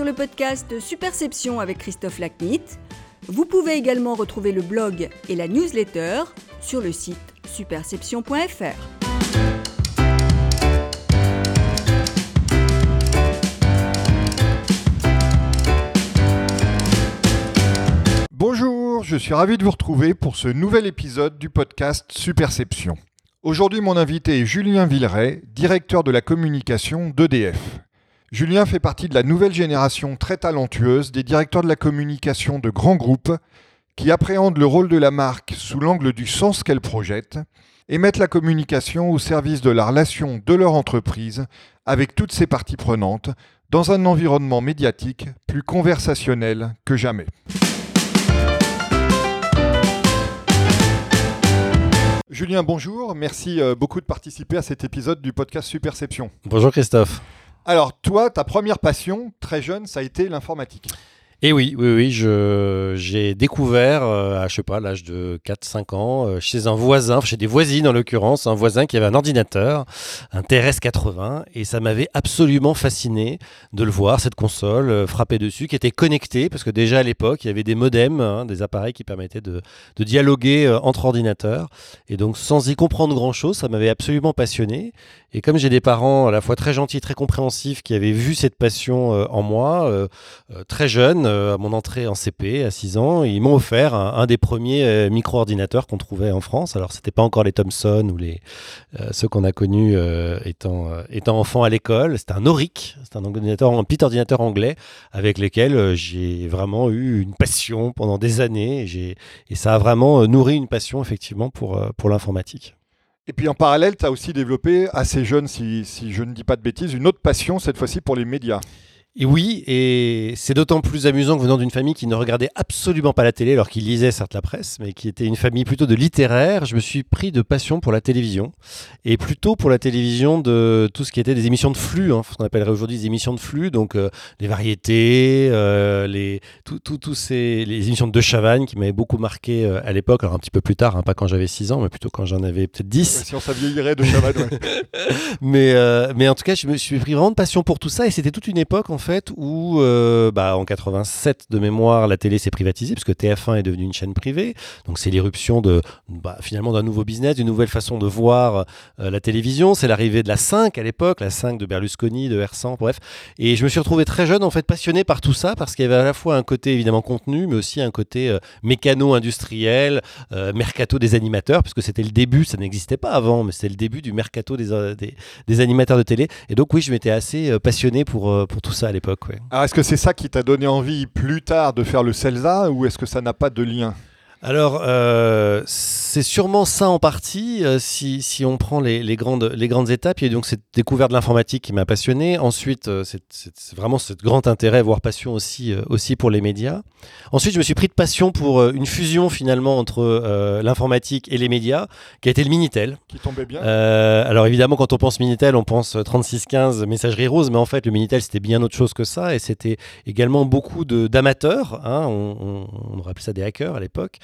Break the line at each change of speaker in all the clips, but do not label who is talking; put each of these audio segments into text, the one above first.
sur le podcast Superception avec Christophe Lacnit. Vous pouvez également retrouver le blog et la newsletter sur le site superception.fr.
Bonjour, je suis ravi de vous retrouver pour ce nouvel épisode du podcast Superception. Aujourd'hui, mon invité est Julien Villeray, directeur de la communication d'EDF. Julien fait partie de la nouvelle génération très talentueuse des directeurs de la communication de grands groupes qui appréhendent le rôle de la marque sous l'angle du sens qu'elle projette et mettent la communication au service de la relation de leur entreprise avec toutes ses parties prenantes dans un environnement médiatique plus conversationnel que jamais. Julien, bonjour. Merci euh, beaucoup de participer à cet épisode du podcast Superception.
Bonjour Christophe.
Alors, toi, ta première passion, très jeune, ça a été l'informatique.
Et oui, oui, oui, je, j'ai découvert euh, à, je sais pas, l'âge de 4-5 ans, euh, chez un voisin, chez des voisines en l'occurrence, un voisin qui avait un ordinateur, un TRS-80, et ça m'avait absolument fasciné de le voir, cette console, euh, frapper dessus, qui était connectée, parce que déjà à l'époque, il y avait des modems, hein, des appareils qui permettaient de, de dialoguer euh, entre ordinateurs, et donc sans y comprendre grand-chose, ça m'avait absolument passionné, et comme j'ai des parents à la fois très gentils, très compréhensifs, qui avaient vu cette passion euh, en moi, euh, euh, très jeune, euh, à mon entrée en CP, à 6 ans, ils m'ont offert un, un des premiers euh, micro-ordinateurs qu'on trouvait en France. Alors, c'était pas encore les Thomson ou les, euh, ceux qu'on a connus étant, étant enfant à l'école. C'était un Auric, c'est un, ordinateur, un petit ordinateur anglais avec lequel euh, j'ai vraiment eu une passion pendant des années. Et, et ça a vraiment nourri une passion, effectivement, pour, pour l'informatique.
Et puis en parallèle, tu as aussi développé, assez jeune, si, si je ne dis pas de bêtises, une autre passion, cette fois-ci pour les médias.
Et oui, et c'est d'autant plus amusant que venant d'une famille qui ne regardait absolument pas la télé, alors qu'il lisait certes la presse, mais qui était une famille plutôt de littéraires, je me suis pris de passion pour la télévision, et plutôt pour la télévision de tout ce qui était des émissions de flux, hein, ce qu'on appellerait aujourd'hui des émissions de flux, donc euh, les variétés, euh, les, tout, tout- tous ces, les émissions de De Chavannes qui m'avaient beaucoup marqué euh, à l'époque, alors un petit peu plus tard, hein, pas quand j'avais 6 ans, mais plutôt quand j'en avais peut-être 10.
Si on ça vieillirait de Chavannes. ouais.
mais, mais en tout cas, je me suis pris vraiment de passion pour tout ça. Et c'était toute une époque, en fait, où, euh, bah, en 87 de mémoire, la télé s'est privatisée, parce que TF1 est devenue une chaîne privée. Donc, c'est l'irruption de, bah, finalement, d'un nouveau business, d'une nouvelle façon de voir euh, la télévision. C'est l'arrivée de la 5 à l'époque, la 5 de Berlusconi, de R100, bref. Et je me suis retrouvé très jeune, en fait, passionné par tout ça, parce qu'il y avait à la fois un côté, évidemment, contenu, mais aussi un côté euh, mécano-industriel, euh, mercato des animateurs, puisque c'était le début, ça n'existait pas avant, mais c'était le début du mercato des, des, animateurs de télé. Et donc oui, je m'étais assez passionné pour, pour tout ça à
est-ce que c'est ça qui t'a donné envie plus tard de faire le CELSA ou est-ce que ça n'a pas de lien?
Alors, euh, c'est sûrement ça en partie, euh, si, si on prend les, les grandes, les grandes étapes. Il y a eu donc cette découverte de l'informatique qui m'a passionné. Ensuite, euh, c'est vraiment ce grand intérêt, voire passion aussi, euh, aussi pour les médias. Ensuite, je me suis pris de passion pour euh, une fusion finalement entre euh, l'informatique et les médias, qui a été le Minitel.
Qui tombait bien
Euh, alors évidemment, quand on pense Minitel, on pense euh, 3615 messagerie rose, mais en fait, le Minitel c'était bien autre chose que ça, et c'était également beaucoup de d'amateurs, hein, on, on, on ça des hackers à l'époque,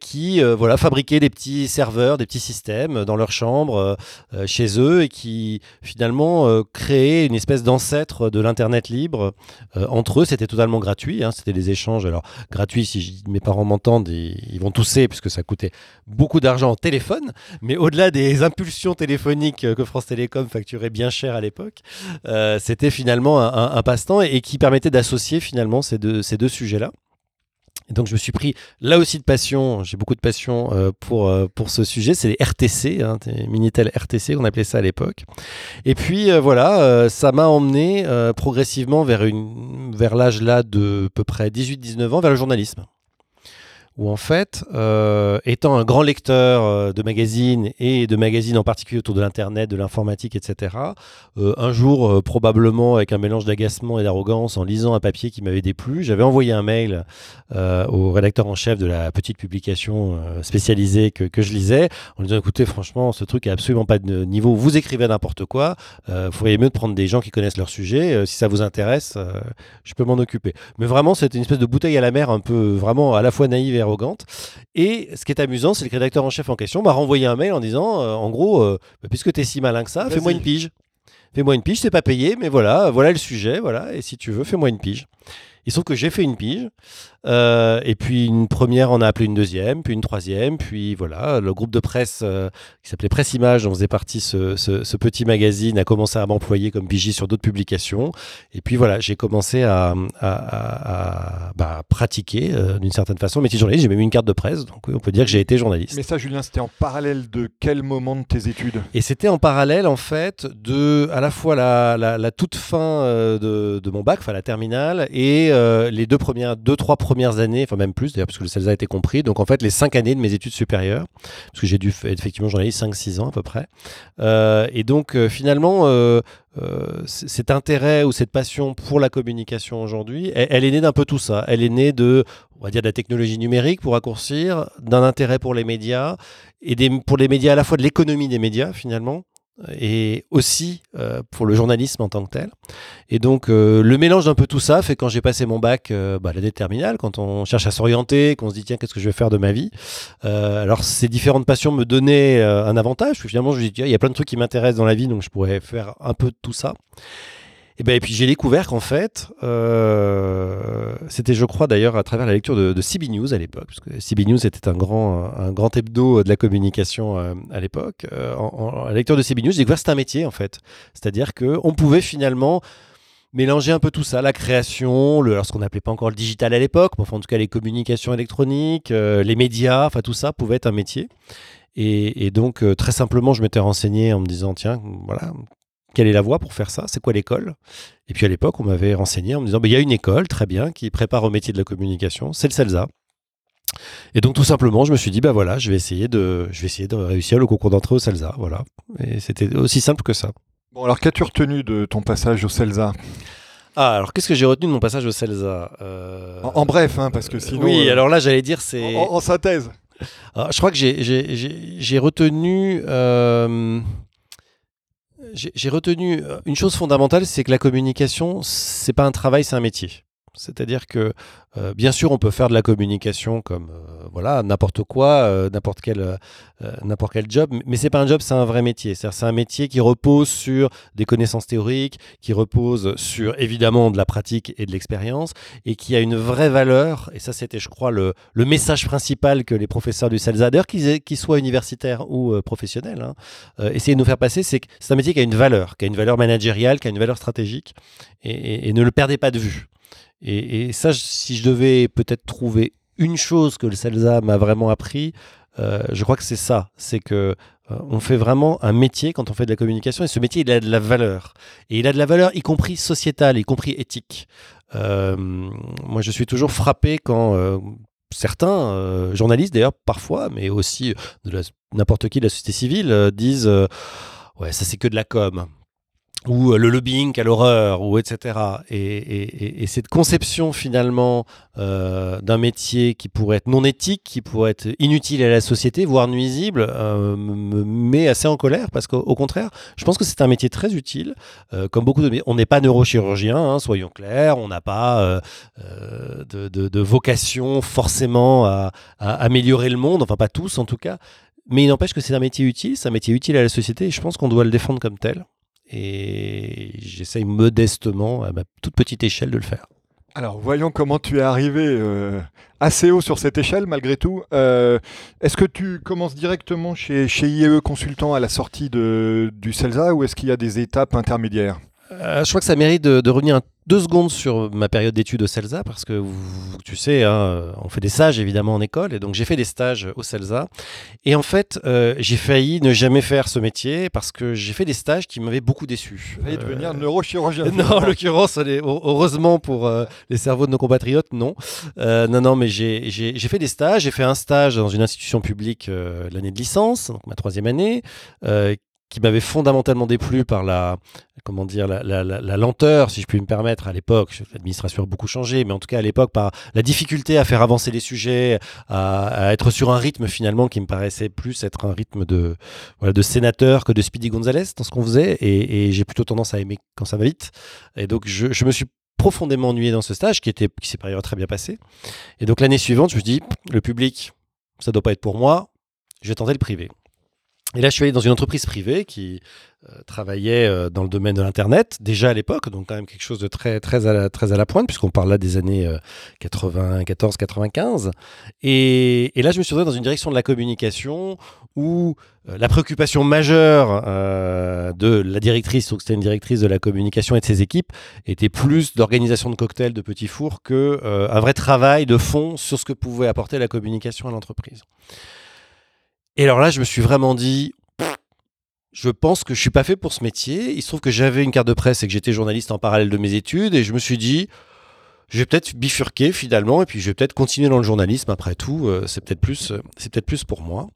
qui euh, voilà fabriquaient des petits serveurs, des petits systèmes dans leur chambre, euh, euh, chez eux, et qui finalement euh, créaient une espèce d'ancêtre de l'internet libre euh, entre eux. C'était totalement gratuit, hein, c'était des échanges. Alors gratuits, si mes parents m'entendent, ils, vont tousser puisque ça coûtait beaucoup d'argent en téléphone. Mais au-delà des impulsions téléphoniques euh, que France Télécom facturait bien cher à l'époque, euh, c'était finalement un, passe-temps et, qui permettait d'associer finalement ces deux sujets-là. Et donc je me suis pris là aussi de passion, j'ai beaucoup de passion euh, pour, euh, pour ce sujet, c'est les RTC, hein, Minitel RTC, on appelait ça à l'époque. Et puis euh, voilà, ça m'a emmené progressivement vers, vers l'âge là de peu près 18-19 ans, vers le journalisme où en fait, euh, étant un grand lecteur euh, de magazines et de magazines en particulier autour de l'Internet, de l'informatique, etc., euh, un jour, probablement avec un mélange d'agacement et d'arrogance, en lisant un papier qui m'avait déplu, j'avais envoyé un mail au rédacteur en chef de la petite publication spécialisée que, que je lisais, en lui disant, écoutez, franchement, ce truc n'a absolument pas de niveau, vous écrivez n'importe quoi, euh, feriez mieux de prendre des gens qui connaissent leur sujet, si ça vous intéresse, je peux m'en occuper. Mais vraiment, c'était une espèce de bouteille à la mer, un peu vraiment à la fois naïve et arrogante. Et ce qui est amusant, c'est que le rédacteur en chef en question m'a renvoyé un mail en disant, euh, en gros, euh, bah, puisque tu es si malin que ça, fais-moi une pige. fais-moi une pige, c'est pas payé, mais voilà, voilà le sujet, voilà, et si tu veux, fais-moi une pige. Il se trouve que j'ai fait une pige, euh, et puis une première en a appelé une deuxième, puis une troisième, puis voilà, le groupe de presse euh, qui s'appelait Presse Image, dont faisait partie ce, ce, petit magazine, a commencé à m'employer comme pigiste sur d'autres publications. Et puis voilà, j'ai commencé à, à, bah, pratiquer euh, d'une certaine façon le métier de journaliste. J'ai même eu une carte de presse, donc on peut dire que j'ai été journaliste.
Mais ça, Julien, c'était en parallèle de quel moment de tes études?
Et c'était en parallèle, en fait, de à la fois la, la, toute fin de, de, mon bac, enfin la terminale, et les deux premières, deux, trois premières années, enfin même plus d'ailleurs, parce que le CELSA a été compris. Donc en fait, les cinq années de mes études supérieures, parce que j'ai dû effectivement journaliste 5-6 ans à peu près. Euh, et donc euh, finalement, euh, cet intérêt ou cette passion pour la communication aujourd'hui, elle, est née d'un peu tout ça. Elle est née de, on va dire, de la technologie numérique pour raccourcir, d'un intérêt pour les médias et pour les médias à la fois de l'économie des médias finalement et aussi euh, pour le journalisme en tant que tel. Et donc euh, le mélange d'un peu tout ça fait quand j'ai passé mon bac, euh, bah, terminale, quand on cherche à s'orienter, qu'on se dit tiens qu'est-ce que je vais faire de ma vie. alors ces différentes passions me donnaient un avantage. finalement je me dis il y a plein de trucs qui m'intéressent dans la vie donc je pourrais faire un peu de tout ça. Et, ben, et puis j'ai découvert qu'en fait, euh, c'était je crois d'ailleurs à travers la lecture de, de CB News à l'époque, parce que CB News était un grand, un grand hebdo de la communication euh, à l'époque. Euh, en, la lecture de CB News, j'ai découvert que c'était un métier en fait. C'est-à-dire qu'on pouvait finalement mélanger un peu tout ça, la création, alors ce qu'on n'appelait pas encore le digital à l'époque, mais enfin en tout cas les communications électroniques, les médias, enfin tout ça pouvait être un métier. Et donc très simplement, je m'étais renseigné en me disant tiens, voilà, quelle est la voie pour faire ça C'est quoi l'école? Et puis à l'époque, on m'avait renseigné en me disant, bah, il y a une école, très bien, qui prépare au métier de la communication, c'est le CELSA. Et donc tout simplement, je me suis dit, bah voilà, je vais essayer de, je vais essayer de réussir le concours d'entrée au CELSA. Voilà. Et c'était aussi simple que ça.
Bon, alors qu'as-tu retenu de ton passage au CELSA?
Ah, alors qu'est-ce que j'ai retenu de mon passage au CELSA? Euh,
en, bref, hein, parce que sinon.
Oui, euh, alors là, j'allais dire, c'est.
En, synthèse.
je crois que j'ai retenu. Euh, j'ai retenu euh, une chose fondamentale, c'est que la communication, c'est pas un travail, c'est un métier. C'est-à-dire que, euh, bien sûr, on peut faire de la communication comme euh, voilà n'importe quoi, n'importe quel quel job, mais c'est pas un job, c'est un vrai métier. C'est un métier qui repose sur des connaissances théoriques, qui repose sur évidemment de la pratique et de l'expérience, et qui a une vraie valeur. Et ça, c'était, je crois, le, le, message principal que les professeurs du CELSA, qu'ils soient universitaires ou professionnels, hein, essayaient de nous faire passer, c'est que c'est un métier qui a une valeur, qui a une valeur managériale, qui a une valeur stratégique, et ne le perdez pas de vue. Et, ça, si je devais peut-être trouver une chose que le CELSA m'a vraiment appris, euh, je crois que c'est ça. C'est que euh, on fait vraiment un métier quand on fait de la communication, et ce métier, il a de la valeur. Et il a de la valeur, y compris sociétale, y compris éthique. Euh, moi, je suis toujours frappé quand certains journalistes, d'ailleurs, parfois, mais aussi n'importe qui de la société civile, disent Ouais, ça c'est que de la com ou euh, le lobbying à l'horreur, ou etc. Et, cette conception finalement euh, d'un métier qui pourrait être non éthique, qui pourrait être inutile à la société, voire nuisible, euh, me met assez en colère parce qu'au contraire, je pense que c'est un métier très utile. comme beaucoup de on n'est pas neurochirurgien, hein, soyons clairs, on n'a pas de, vocation forcément à, à améliorer le monde, enfin pas tous en tout cas. Mais il n'empêche que c'est un métier utile, c'est un métier utile à la société et je pense qu'on doit le défendre comme tel et j'essaye modestement, à ma toute petite échelle, de le faire.
Alors, voyons comment tu es arrivé euh, assez haut sur cette échelle, malgré tout. Euh, est-ce que tu commences directement chez, chez IEE Consultant à la sortie du CELSA ou est-ce qu'il y a des étapes intermédiaires?
Euh, Je crois que ça mérite de, de revenir un deux secondes sur ma période d'études au CELSA, parce que tu sais, hein, on fait des stages évidemment en école, et donc j'ai fait des stages au CELSA. Et en fait, euh, j'ai failli ne jamais faire ce métier parce que j'ai fait des stages qui m'avaient beaucoup déçu.
Failli euh, devenir neurochirurgien.
Non, en l'occurrence, heureusement pour euh, les cerveaux de nos compatriotes, non. non, non, mais j'ai fait des stages. J'ai fait un stage dans une institution publique l'année de licence, donc ma troisième année, qui m'avait fondamentalement déplu par la, comment dire, la, lenteur, si je puis me permettre, à l'époque. L'administration a beaucoup changé, mais en tout cas à l'époque, par la difficulté à faire avancer les sujets, à, être sur un rythme finalement qui me paraissait plus être un rythme de, voilà, de sénateur que de Speedy Gonzalez dans ce qu'on faisait. Et, j'ai plutôt tendance à aimer quand ça va vite. Et donc je, me suis profondément ennuyé dans ce stage qui, était, qui s'est par ailleurs très bien passé. Et donc l'année suivante, je me dis, le public, ça doit pas être pour moi, je vais tenter le privé. Et là, je suis allé dans une entreprise privée qui euh, travaillait euh, dans le domaine de l'Internet, déjà à l'époque, donc quand même quelque chose de très, très, à, la, pointe, puisqu'on parle là des années 94-95. Et, et, là, je me suis retrouvé dans une direction de la communication où la préoccupation majeure de la directrice, donc c'était une directrice de la communication et de ses équipes, était plus d'organisation de cocktails, de petits fours, que un vrai travail de fond sur ce que pouvait apporter la communication à l'entreprise. Et alors là, je me suis vraiment dit, je pense que je suis pas fait pour ce métier. Il se trouve que j'avais une carte de presse et que j'étais journaliste en parallèle de mes études. Et je me suis dit, je vais peut-être bifurquer finalement. Et puis je vais peut-être continuer dans le journalisme après tout. Euh, c'est peut-être plus, euh, c'est peut-être plus pour moi.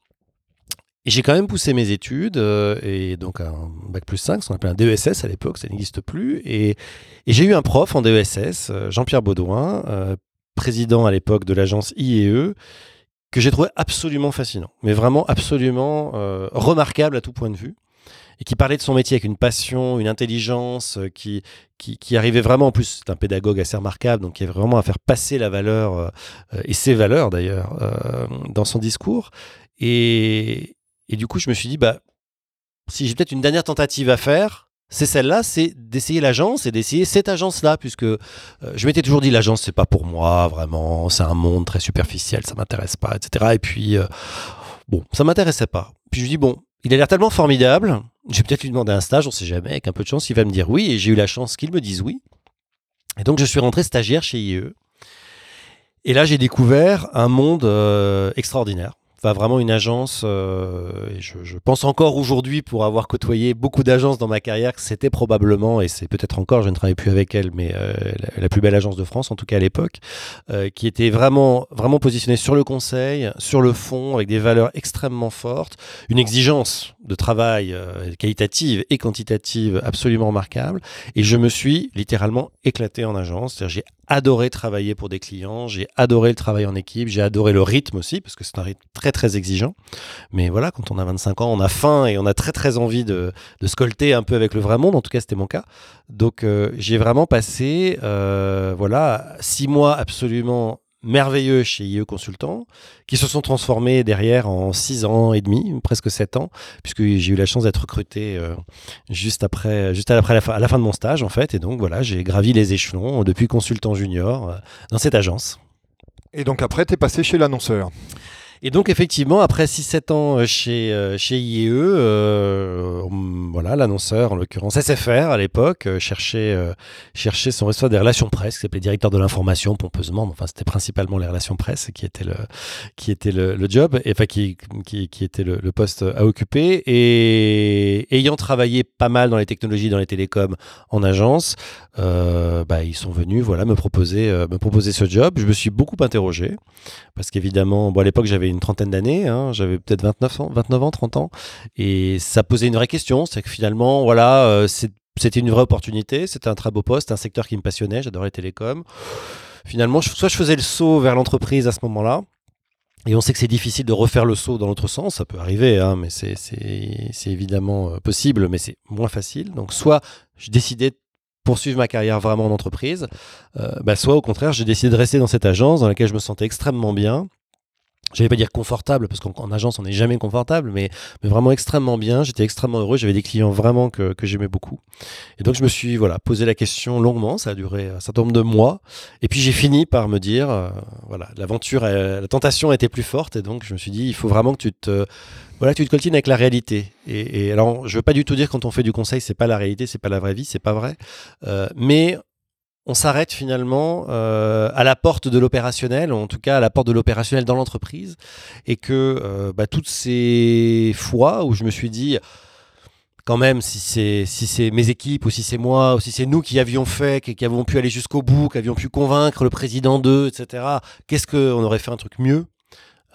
Et j'ai quand même poussé mes études, euh, et donc un bac plus 5, ce qu'on appelait un DESS à l'époque, ça n'existe plus. Et, et j'ai eu un prof en DESS, Jean-Pierre Baudouin, président à l'époque de l'agence IEE, que j'ai trouvé absolument fascinant, mais vraiment absolument euh, remarquable à tout point de vue, et qui parlait de son métier avec une passion, une intelligence, euh, qui, qui, arrivait vraiment, en plus c'est un pédagogue assez remarquable, donc qui avait vraiment à faire passer la valeur, euh, et ses valeurs d'ailleurs, dans son discours. Et, et, du coup, je me suis dit, bah, si j'ai peut-être une dernière tentative à faire, c'est celle-là, c'est d'essayer l'agence et d'essayer cette agence-là, puisque euh, je m'étais toujours dit l'agence c'est pas pour moi vraiment, c'est un monde très superficiel, ça m'intéresse pas, etc. Et puis euh, bon, ça m'intéressait pas. Puis je dis bon, il a l'air tellement formidable, je vais peut-être lui demander un stage, on sait jamais, avec un peu de chance, il va me dire oui, et j'ai eu la chance qu'il me dise oui. Et donc je suis rentré stagiaire chez IE. Et là j'ai découvert un monde euh, extraordinaire vraiment une agence. Euh, et je, pense encore aujourd'hui, pour avoir côtoyé beaucoup d'agences dans ma carrière, que c'était probablement, et c'est peut-être encore, je ne travaille plus avec elle, mais euh, la, plus belle agence de France, en tout cas à l'époque, euh, qui était vraiment, vraiment positionnée sur le conseil, sur le fond, avec des valeurs extrêmement fortes, une exigence de travail qualitative et quantitative absolument remarquable. Et je me suis littéralement éclaté en agence. J'ai adoré travailler pour des clients, j'ai adoré le travail en équipe, j'ai adoré le rythme aussi, parce que c'est un rythme très très exigeant. Mais voilà, quand on a 25 ans, on a faim et on a très très envie de, de scolter un peu avec le vrai monde, en tout cas c'était mon cas. Donc euh, j'ai vraiment passé euh, voilà six mois absolument merveilleux chez IE Consultant, qui se sont transformés derrière en 6 ans et demi, presque 7 ans, puisque j'ai eu la chance d'être recruté euh, juste après, juste après la fin, à la fin de mon stage, en fait. Et donc, voilà, j'ai gravi les échelons depuis consultant junior euh, dans cette agence.
Et donc, après, tu es passé chez l'annonceur
et donc effectivement, après 6-7 ans euh, chez, euh, chez IEE, euh, voilà, l'annonceur, en l'occurrence SFR à l'époque, cherchait, cherchait son responsable des relations presse, qui s'appelait directeur de l'information pompeusement, mais enfin c'était principalement les relations presse qui était le, qui était le, job, et, enfin qui, qui, qui était le, poste à occuper. Et ayant travaillé pas mal dans les technologies, dans les télécoms, en agence, bah, ils sont venus voilà, me, proposer, me proposer ce job. Je me suis beaucoup interrogé, parce qu'évidemment, bon, à l'époque j'avais une trentaine d'années, hein, j'avais peut-être 29 ans, 29 ans, 30 ans, et ça posait une vraie question, c'est que finalement, voilà, euh, c'était une vraie opportunité, c'était un très beau poste, un secteur qui me passionnait, j'adorais les télécoms. Finalement, soit je faisais le saut vers l'entreprise à ce moment-là, et on sait que c'est difficile de refaire le saut dans l'autre sens, ça peut arriver, hein, mais c'est évidemment euh, possible, mais c'est moins facile. Donc soit je décidais de poursuivre ma carrière vraiment en entreprise, euh, bah, soit au contraire j'ai décidé de rester dans cette agence dans laquelle je me sentais extrêmement bien, je vais pas dire confortable parce qu'en agence on n'est jamais confortable mais, vraiment extrêmement bien. J'étais extrêmement heureux. J'avais des clients vraiment que, j'aimais beaucoup. Et donc je me suis voilà posé la question longuement. Ça a duré un certain nombre de mois. Et puis j'ai fini par me dire euh, voilà l'aventure la tentation était plus forte. Et donc je me suis dit il faut vraiment que tu te voilà tu te coltines avec la réalité. Et, et alors je veux pas du tout dire quand on fait du conseil c'est pas la réalité c'est pas la vraie vie c'est pas vrai. Euh, mais on s'arrête finalement euh, à la porte de l'opérationnel, en tout cas à la porte de l'opérationnel dans l'entreprise, et que euh, bah, toutes ces fois où je me suis dit, quand même, si c'est si c'est mes équipes ou si c'est moi ou si c'est nous qui avions fait, qui, avons pu aller jusqu'au bout, qui avions pu convaincre le président d'eux, etc. Qu'est-ce qu'on aurait fait un truc mieux?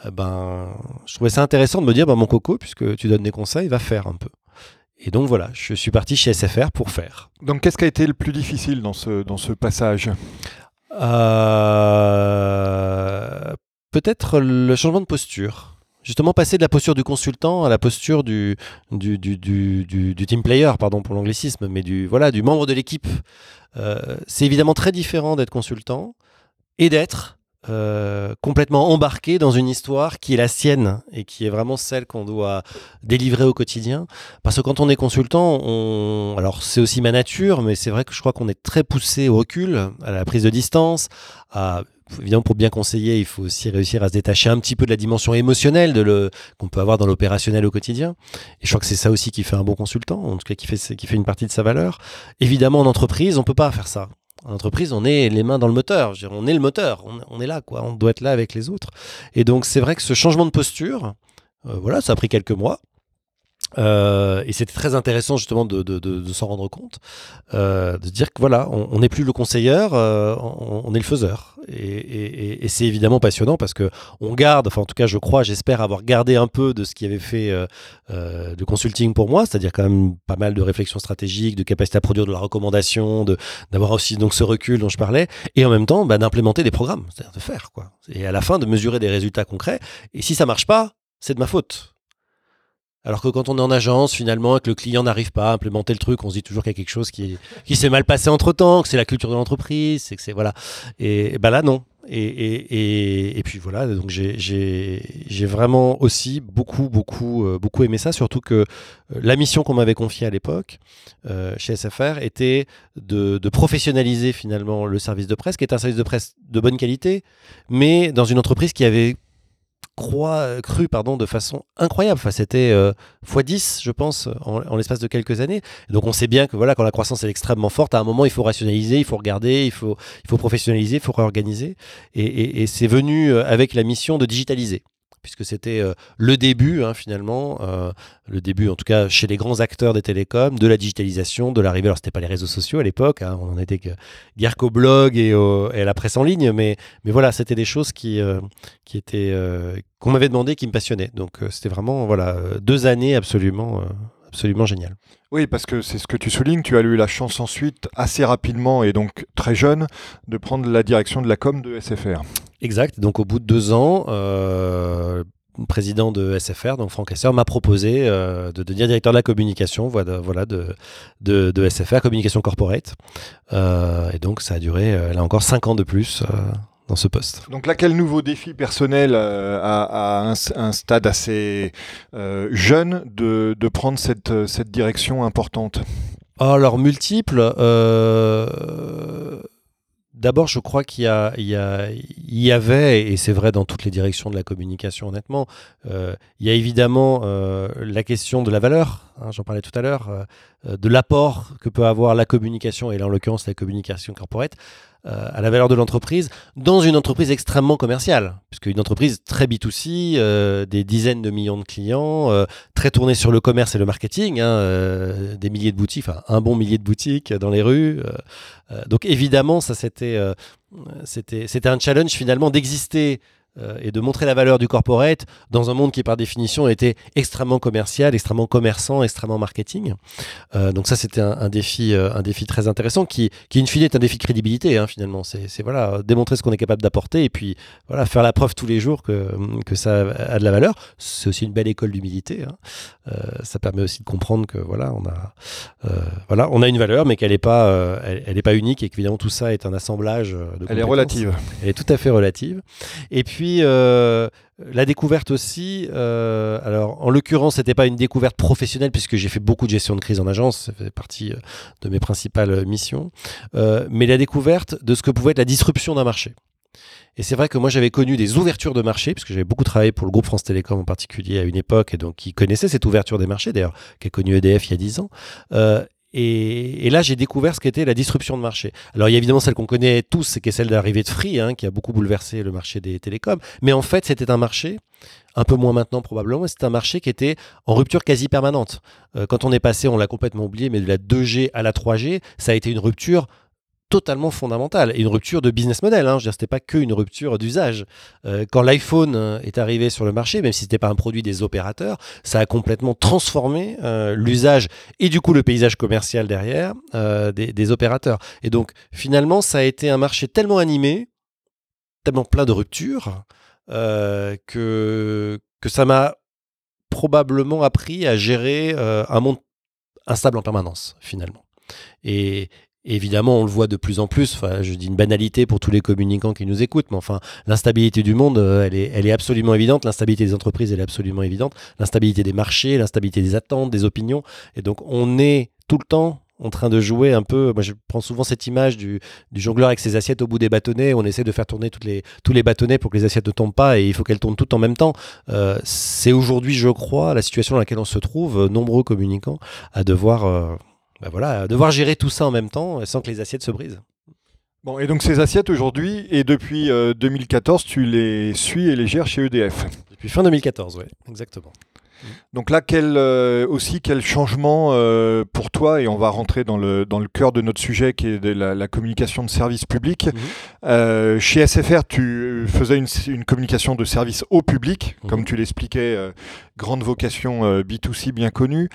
Eh Ben, je trouvais ça intéressant de me dire, bah, mon coco, puisque tu donnes des conseils, va faire un peu. Et donc voilà, je suis parti chez SFR pour faire.
Donc qu'est-ce qui a été le plus difficile dans ce, dans ce passage?
Euh, Peut-être le changement de posture. Justement, passer de la posture du consultant à la posture du, du, du, du, team player, pardon pour l'anglicisme, mais du, voilà, du membre de l'équipe. Euh, c'est évidemment très différent d'être consultant et d'être euh, complètement embarqué dans une histoire qui est la sienne et qui est vraiment celle qu'on doit délivrer au quotidien. Parce que quand on est consultant, on... alors c'est aussi ma nature, mais c'est vrai que je crois qu'on est très poussé au recul, à la prise de distance, à évidemment, pour bien conseiller, il faut aussi réussir à se détacher un petit peu de la dimension émotionnelle de le, qu'on peut avoir dans l'opérationnel au quotidien. Et je crois que c'est ça aussi qui fait un bon consultant, en tout cas qui fait, qui fait une partie de sa valeur. Évidemment, en entreprise, on peut pas faire ça. En entreprise, on est les mains dans le moteur. on est le moteur. On, est là, quoi. On doit être là avec les autres. Et donc, c'est vrai que ce changement de posture, euh, voilà, ça a pris quelques mois. Euh, et c'était très intéressant justement de, s'en rendre compte, euh, de dire que voilà, on n'est plus le conseilleur, euh, on, est le faiseur. Et, c'est évidemment passionnant parce que on garde, enfin en tout cas je crois, j'espère avoir gardé un peu de ce qui avait fait euh, de consulting pour moi, c'est-à-dire quand même pas mal de réflexion stratégique, de capacité à produire de la recommandation, d'avoir aussi donc ce recul dont je parlais, et en même temps bah, d'implémenter des programmes, c'est-à-dire de faire quoi. Et à la fin de mesurer des résultats concrets. Et si ça marche pas, c'est de ma faute. Alors que quand on est en agence, finalement, et que le client n'arrive pas à implémenter le truc, on se dit toujours qu'il y a quelque chose qui, s'est mal passé entre temps, que c'est la culture de l'entreprise, c'est que c'est voilà. Et, ben là, non. Et, et, et, puis voilà, donc j'ai vraiment aussi beaucoup, beaucoup, euh, beaucoup aimé ça, surtout que euh, la mission qu'on m'avait confiée à l'époque euh, chez SFR était de, de, professionnaliser finalement le service de presse, qui est un service de presse de bonne qualité, mais dans une entreprise qui avait croît, euh, cru pardon, de façon incroyable. Enfin, c'était x10, euh, je pense, en, l'espace de quelques années. Donc on sait bien que voilà, quand la croissance est extrêmement forte, à un moment, il faut rationaliser, il faut regarder, il faut, il faut professionnaliser, il faut réorganiser. et c'est venu euh, avec la mission de digitaliser puisque c'était euh, le début, hein, finalement, euh, le début, en tout cas, chez les grands acteurs des télécoms, de la digitalisation, de l'arrivée. Alors, c'était pas les réseaux sociaux à l'époque, hein, on en était que guère qu'au blog et, à la presse en ligne, mais, mais voilà, c'était des choses qui, euh, qui étaient qu'on m'avait demandé, qui me passionnaient. Donc, c'était vraiment voilà deux années absolument absolument géniales.
Oui, parce que c'est ce que tu soulignes, tu as eu la chance ensuite, assez rapidement et donc très jeune, de prendre la direction de la com de SFR.
Exact. Donc au bout de deux ans, euh, le président de SFR, donc Franck Esser, m'a proposé euh, de devenir directeur de la communication voilà, de, SFR, communication corporate. Euh, et donc ça a duré, là encore, cinq ans de plus dans ce poste.
Donc là, quel nouveau défi personnel à, un, stade assez jeune de, de, prendre cette, cette direction importante?
Alors, multiples. D'abord, je crois qu'il y, y, avait, et c'est vrai dans toutes les directions de la communication, honnêtement, euh, il y a évidemment euh, la question de la valeur, hein, j'en parlais tout à l'heure, euh, de l'apport que peut avoir la communication, et là en l'occurrence la communication corporate, euh, à la valeur de l'entreprise dans une entreprise extrêmement commerciale, puisque une entreprise très B2C, euh, des dizaines de millions de clients, euh, très tournée sur le commerce et le marketing, hein, des milliers de boutiques, enfin un bon millier de boutiques dans les rues. donc évidemment, ça c'était c'était un challenge finalement d'exister euh, et de montrer la valeur du corporate dans un monde qui par définition était extrêmement commercial, extrêmement commerçant, extrêmement marketing. Euh, donc ça c'était un, défi, euh, un défi très intéressant qui, qui in fine est un défi de crédibilité hein, finalement. C'est voilà démontrer ce qu'on est capable d'apporter et puis voilà faire la preuve tous les jours que, que ça a de la valeur. C'est aussi une belle école d'humilité. Hein. ça permet aussi de comprendre que voilà on a voilà on a une valeur mais qu'elle n'est pas elle, est pas unique et qu'évidemment tout ça est un assemblage. De
elle est relative.
Elle est tout à fait relative. Et puis puis euh, la découverte aussi. Euh, alors, en l'occurrence, c'était pas une découverte professionnelle puisque j'ai fait beaucoup de gestion de crise en agence, ça fait partie euh, de mes principales missions. mais la découverte de ce que pouvait être la disruption d'un marché. Et c'est vrai que moi j'avais connu des ouvertures de marché, puisque j'avais beaucoup travaillé pour le groupe France Télécom en particulier à une époque, et donc qui connaissait cette ouverture des marchés, d'ailleurs, qui a connu EDF il y a 10 ans. Et, là, j'ai découvert ce qu'était la disruption de marché. Alors, il y a évidemment celle qu'on connaît tous, c'est est celle d'arrivée de Free, hein, qui a beaucoup bouleversé le marché des télécoms. Mais en fait, c'était un marché, un peu moins maintenant probablement, c'était un marché qui était en rupture quasi permanente. Euh, quand on est passé, on l'a complètement oublié, mais de la 2G à la 3G, ça a été une rupture totalement fondamentale une rupture de business model. Hein. Je veux dire, c'était pas que une rupture d'usage. Euh, quand l'iPhone euh, est arrivé sur le marché, même si c'était pas un produit des opérateurs, ça a complètement transformé euh, l'usage et du coup le paysage commercial derrière des, des, opérateurs. Et donc finalement, ça a été un marché tellement animé, tellement plein de ruptures que que ça m'a probablement appris à gérer un monde instable en permanence finalement. Et, Évidemment, on le voit de plus en plus. Je dis une banalité pour tous les communicants qui nous écoutent, mais enfin, l'instabilité du monde, euh, elle est, absolument évidente. L'instabilité des entreprises, elle est absolument évidente. L'instabilité des marchés, l'instabilité des attentes, des opinions. Et donc, on est tout le temps en train de jouer un peu. Moi, je prends souvent cette image du, jongleur avec ses assiettes au bout des bâtonnets. On essaie de faire tourner tous les bâtonnets pour que les assiettes ne tombent pas et il faut qu'elles tournent toutes en même temps. Euh, c'est aujourd'hui, je crois, la situation dans laquelle on se trouve, nombreux communicants, à devoir bah voilà, devoir gérer tout ça en même temps sans que les assiettes se brisent.
Bon, et donc ces assiettes aujourd'hui, et depuis 2014, euh, tu les suis et les gères chez EDF
Depuis fin 2014, oui, exactement.
Donc là, quel, euh, aussi, quel changement euh, pour toi, et on va rentrer dans le, dans le cœur de notre sujet qui est de la, communication de service public. Mhm. Euh, chez SFR, tu faisais une, communication de service au public, mhm. comme tu l'expliquais, grande vocation B2C bien connue.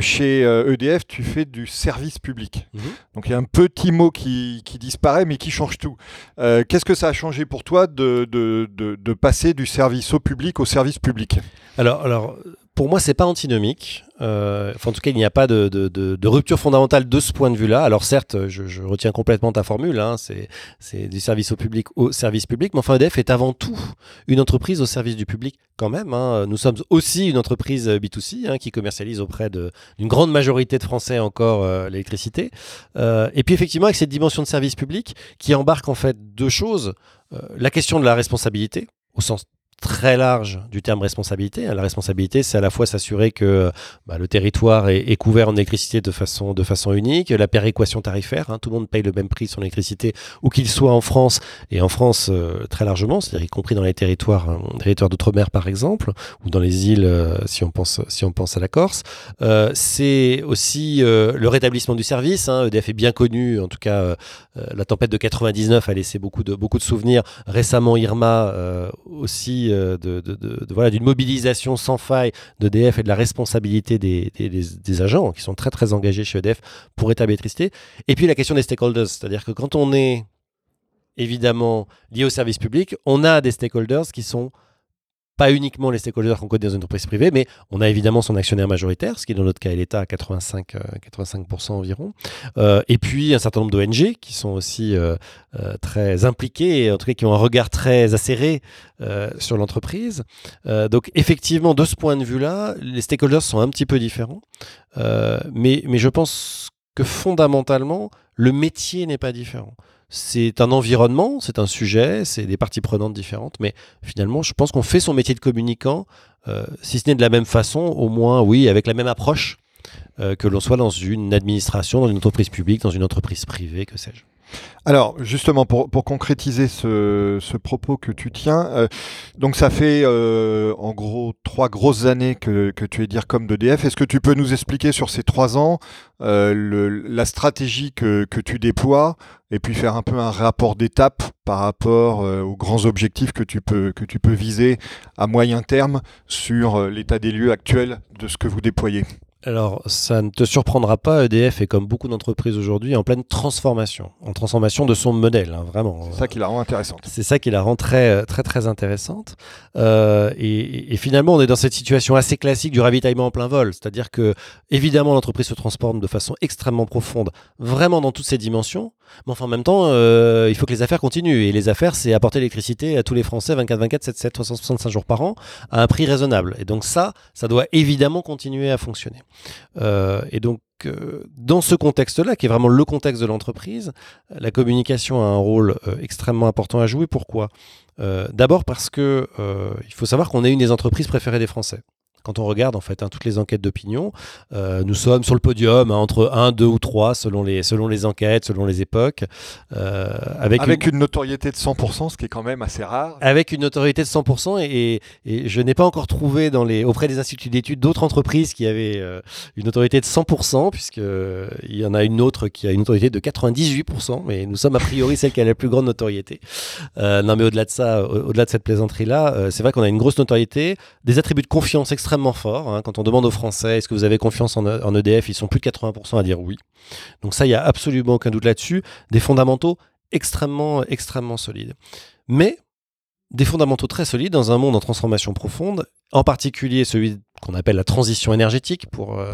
chez EDF, e tu fais du service public. Mhm. Donc il y a un petit mot qui, qui disparaît, mais qui change tout. Qu'est-ce que ça a changé pour toi de, de, de, de passer du service au public au service public?
Alors, alors, pour moi, c'est pas antinomique. Euh, en tout cas, il n'y a pas de, rupture fondamentale de ce point de vue-là. Alors certes, je, retiens complètement ta formule, hein, c'est du service au public au service public, mais enfin EDF est avant tout une entreprise au service du public quand même. Hein. Nous sommes aussi une entreprise B2C hein, qui commercialise auprès d'une grande majorité de Français encore euh, l'électricité. Euh, et puis effectivement, avec cette dimension de service public qui embarque en fait deux choses. la question de la responsabilité, au sens très large du terme responsabilité. La responsabilité, c'est à la fois s'assurer que bah, le territoire est, couvert en électricité de façon, unique, la péréquation tarifaire, hein, tout le monde paye le même prix sur l'électricité, où qu'il soit en France, et en France euh, très largement, c'est-à-dire y compris dans les territoires, hein, territoires d'outre-mer par exemple, ou dans les îles euh, si, on pense, si on pense à la Corse. Euh, c'est aussi le rétablissement du service. Hein. EDF est bien connu, en tout cas la tempête de 99 a laissé beaucoup de, souvenirs. Récemment, Irma aussi euh, de, voilà, d'une mobilisation sans faille d'EDF et de la responsabilité des, agents qui sont très très engagés chez EDF pour établir. Et puis la question des stakeholders, c'est-à-dire que quand on est évidemment lié au service public, on a des stakeholders qui sont pas uniquement les stakeholders qu'on connaît dans une entreprise privée, mais on a évidemment son actionnaire majoritaire, ce qui dans notre cas est l'État à 85, 85% euh, environ, euh, et puis un certain nombre d'ONG qui sont aussi euh, très impliquées, en tout cas qui ont un regard très acéré sur l'entreprise. donc effectivement, de ce point de vue-là, les stakeholders sont un petit peu différents, mais je pense que fondamentalement, le métier n'est pas différent c'est un environnement, c'est un sujet, c'est des parties prenantes différentes, mais finalement, je pense qu'on fait son métier de communicant, euh, si ce n'est de la même façon, au moins, oui, avec la même approche euh, que l'on soit dans une administration, dans une entreprise publique, dans une entreprise privée, que sais-je.
Alors, justement, pour, concrétiser ce, propos que tu tiens, euh, donc ça fait euh, en gros trois grosses années que, tu es dire comme d'EDF. Est-ce que tu peux nous expliquer sur ces trois ans la stratégie que, tu déploies et puis faire un peu un rapport d'étape par rapport aux grands objectifs que tu, peux, que tu peux viser à moyen terme sur l'état des lieux actuel de ce que vous déployez?
Alors, ça ne te surprendra pas, EDF est comme beaucoup d'entreprises aujourd'hui en pleine transformation, en transformation de son modèle, hein, vraiment.
C'est ça qui la rend intéressante.
C'est ça qui la rend très, très, très intéressante. Euh, et, finalement, on est dans cette situation assez classique du ravitaillement en plein vol, c'est-à-dire que, évidemment, l'entreprise se transforme de façon extrêmement profonde, vraiment dans toutes ses dimensions, mais enfin, en même temps, euh, il faut que les affaires continuent. Et les affaires, c'est apporter l'électricité à tous les Français 24, 24, 7, 7, 365 jours par an à un prix raisonnable. Et donc ça, ça doit évidemment continuer à fonctionner. Euh, et donc, euh, dans ce contexte-là, qui est vraiment le contexte de l'entreprise, la communication a un rôle extrêmement important à jouer. Pourquoi? D'abord parce que il faut savoir qu'on est une des entreprises préférées des Français quand on regarde en fait hein, toutes les enquêtes d'opinion, euh, nous sommes sur le podium hein, entre 1, 2 ou 3 selon les, selon les enquêtes, selon les époques.
Euh, avec, avec une... notoriété de 100%, ce qui est quand même assez rare.
Avec une notoriété de 100%, et, et, je n'ai pas encore trouvé dans les, auprès des instituts d'études d'autres entreprises qui avaient euh, une notoriété de 100%, puisqu'il y en a une autre qui a une notoriété de 98%, mais nous sommes a priori celle qui a la plus grande notoriété. non mais au-delà de ça, au-delà de cette plaisanterie-là, c'est vrai qu'on a une grosse notoriété, des attributs de confiance extrêmement fort. Hein. Quand on demande aux Français est-ce que vous avez confiance en, EDF, ils sont plus de 80% à dire oui. Donc ça, il n'y a absolument aucun doute là-dessus. Des fondamentaux extrêmement, extrêmement solides. Mais des fondamentaux très solides dans un monde en transformation profonde, en particulier celui qu'on appelle la transition énergétique pour, euh,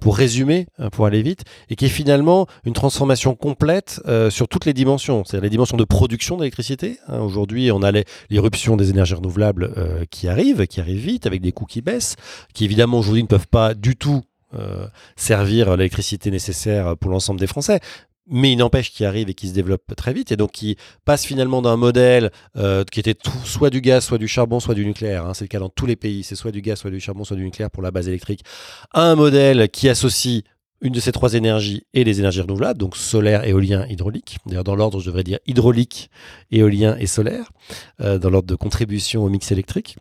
pour résumer, euh, pour aller vite, et qui est finalement une transformation complète euh, sur toutes les dimensions, c'est-à-dire les dimensions de production d'électricité. Hein. Aujourd'hui, on a l'irruption des énergies renouvelables qui arrivent, qui arrivent vite, avec des coûts qui baissent, qui évidemment aujourd'hui ne peuvent pas du tout servir l'électricité nécessaire pour l'ensemble des Français mais il n'empêche qu'il arrive et qu'il se développe très vite, et donc qui passe finalement d'un modèle euh, qui était soit du gaz, soit du charbon, soit du nucléaire, hein, c'est le cas dans tous les pays, c'est soit du gaz, soit du charbon, soit du nucléaire pour la base électrique, à un modèle qui associe une de ces trois énergies et les énergies renouvelables, donc solaire, éolien, hydraulique. D'ailleurs, dans l'ordre, je devrais dire hydraulique, éolien et solaire, euh, dans l'ordre de contribution au mix électrique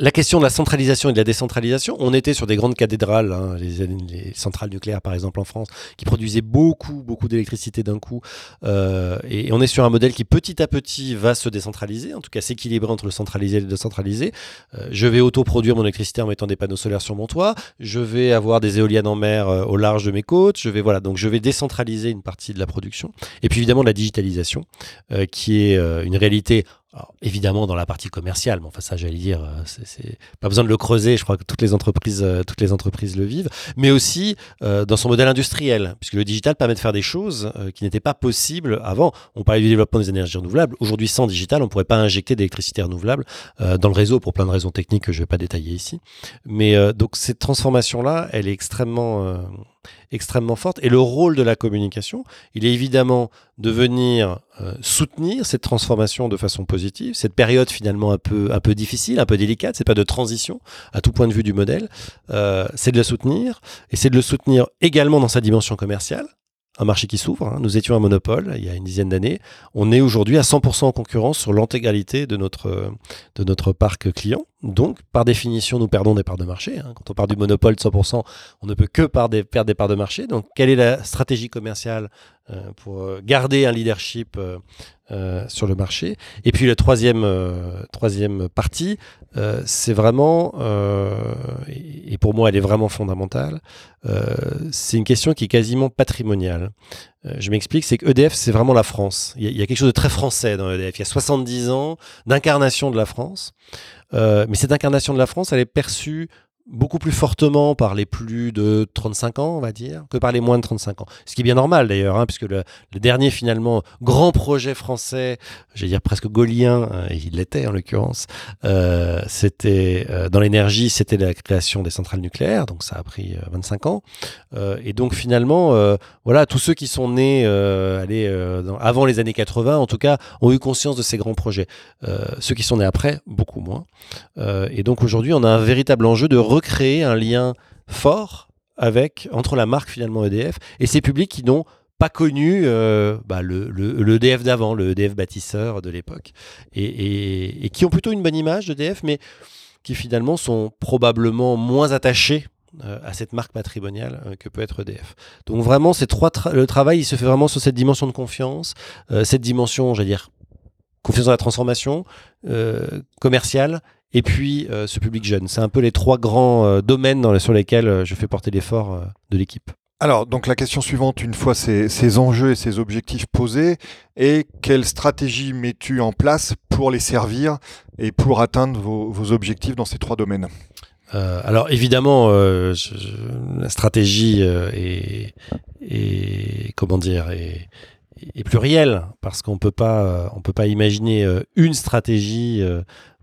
la question de la centralisation et de la décentralisation, on était sur des grandes cathédrales, hein, les, centrales nucléaires par exemple en France, qui produisaient beaucoup, beaucoup d'électricité d'un coup. Euh, et, on est sur un modèle qui petit à petit va se décentraliser, en tout cas s'équilibrer entre le centralisé et le décentralisé. Euh, je vais autoproduire mon électricité en mettant des panneaux solaires sur mon toit. Je vais avoir des éoliennes en mer euh, au large de mes côtes. Je vais voilà, donc je vais décentraliser une partie de la production. Et puis évidemment de la digitalisation, qui est une réalité évidemment dans la partie commerciale, mais enfin ça j'allais dire, euh, c'est pas besoin de le creuser, je crois que toutes les entreprises, euh, toutes les entreprises le vivent, mais aussi euh, dans son modèle industriel, puisque le digital permet de faire des choses qui n'étaient pas possibles avant. On parlait du développement des énergies renouvelables, aujourd'hui sans digital on ne pourrait pas injecter d'électricité renouvelable dans le réseau pour plein de raisons techniques que je ne vais pas détailler ici. Mais donc cette transformation-là, elle est extrêmement extrêmement forte. Et le rôle de la communication, il est évidemment de venir euh, soutenir cette transformation de façon positive, cette période finalement un peu, un peu difficile, un peu délicate, c'est pas de transition à tout point de vue du modèle, euh, c'est de la soutenir, et c'est de le soutenir également dans sa dimension commerciale, un marché qui s'ouvre. Hein. Nous étions un monopole il y a une dizaine d'années. On est aujourd'hui à 100% en concurrence sur l'intégralité de notre, de notre parc client. Donc, par définition, nous perdons des parts de marché. Hein. Quand on part du monopole de 100%, on ne peut que perdre des parts de marché. Donc, quelle est la stratégie commerciale euh, pour euh, garder un leadership euh, sur le marché Et puis, la troisième, troisième partie, c'est vraiment, et pour moi, elle est vraiment fondamentale, c'est une question qui est quasiment patrimoniale. je m'explique, c'est que EDF, c'est vraiment la France. Il y, a, il y, a, quelque chose de très français dans EDF. Il y a 70 ans d'incarnation de la France. Euh, mais cette incarnation de la France, elle est perçue beaucoup plus fortement par les plus de 35 ans, on va dire, que par les moins de 35 ans. Ce qui est bien normal d'ailleurs, hein, puisque le, dernier finalement grand projet français, j'allais dire presque gaulien, euh, il l'était en l'occurrence, euh, c'était euh, dans l'énergie, c'était la création des centrales nucléaires, donc ça a pris 25 ans. et donc finalement, voilà, tous ceux qui sont nés avant les années 80, en tout cas, ont eu conscience de ces grands projets. ceux qui sont nés après, beaucoup moins. et donc aujourd'hui, on a un véritable enjeu de recréer un lien fort avec entre la marque finalement EDF et ces publics qui n'ont pas connu euh, bah, le, le, EDF d'avant, le EDF bâtisseur de l'époque, et, qui ont plutôt une bonne image d'EDF, mais qui finalement sont probablement moins attachés euh, à cette marque patrimoniale euh, que peut être EDF. Donc vraiment, ces trois le travail, il se fait vraiment sur cette dimension de confiance, cette dimension, j'allais dire, confiance dans la transformation commerciale et puis euh, ce public jeune. C'est un peu les trois grands euh, domaines sur lesquels euh, je fais porter l'effort de l'équipe.
Alors, donc la question suivante, une fois ces, enjeux et ces objectifs posés, est quelle stratégie mets-tu en place pour les servir et pour atteindre vos, objectifs dans ces trois domaines?
Alors évidemment, la stratégie est, comment dire est, plurielle parce qu'on peut pas on peut pas imaginer une stratégie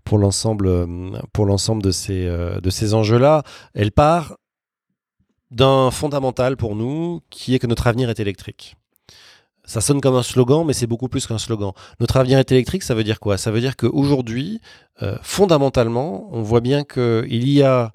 pour l'ensemble euh, pour l'ensemble de ces euh, de ces enjeux-là. Elle part d'un fondamental pour nous qui est que notre avenir est électrique. Ça sonne comme un slogan, mais c'est beaucoup plus qu'un slogan. Notre avenir est électrique, ça veut dire quoi? Ça veut dire qu'aujourd'hui, euh, fondamentalement, on voit bien qu'il y a,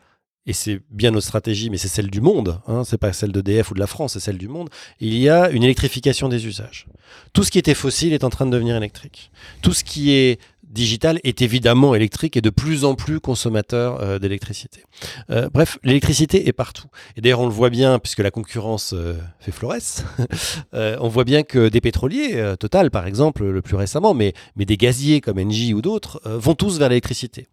et c'est bien notre stratégie, mais c'est celle du monde, hein, c'est pas celle d'EDF ou de la France, c'est celle du monde, il y a une électrification des usages. Tout ce qui était fossile est en train de devenir électrique. Tout ce qui est digital est évidemment électrique et de plus en plus consommateur euh, d'électricité. Euh, bref, l'électricité est partout. Et d'ailleurs, on le voit bien, puisque la concurrence euh, fait florès, on voit bien que des pétroliers, Total par exemple, le plus récemment, mais, mais des gaziers comme Engie ou d'autres, vont tous vers l'électricité.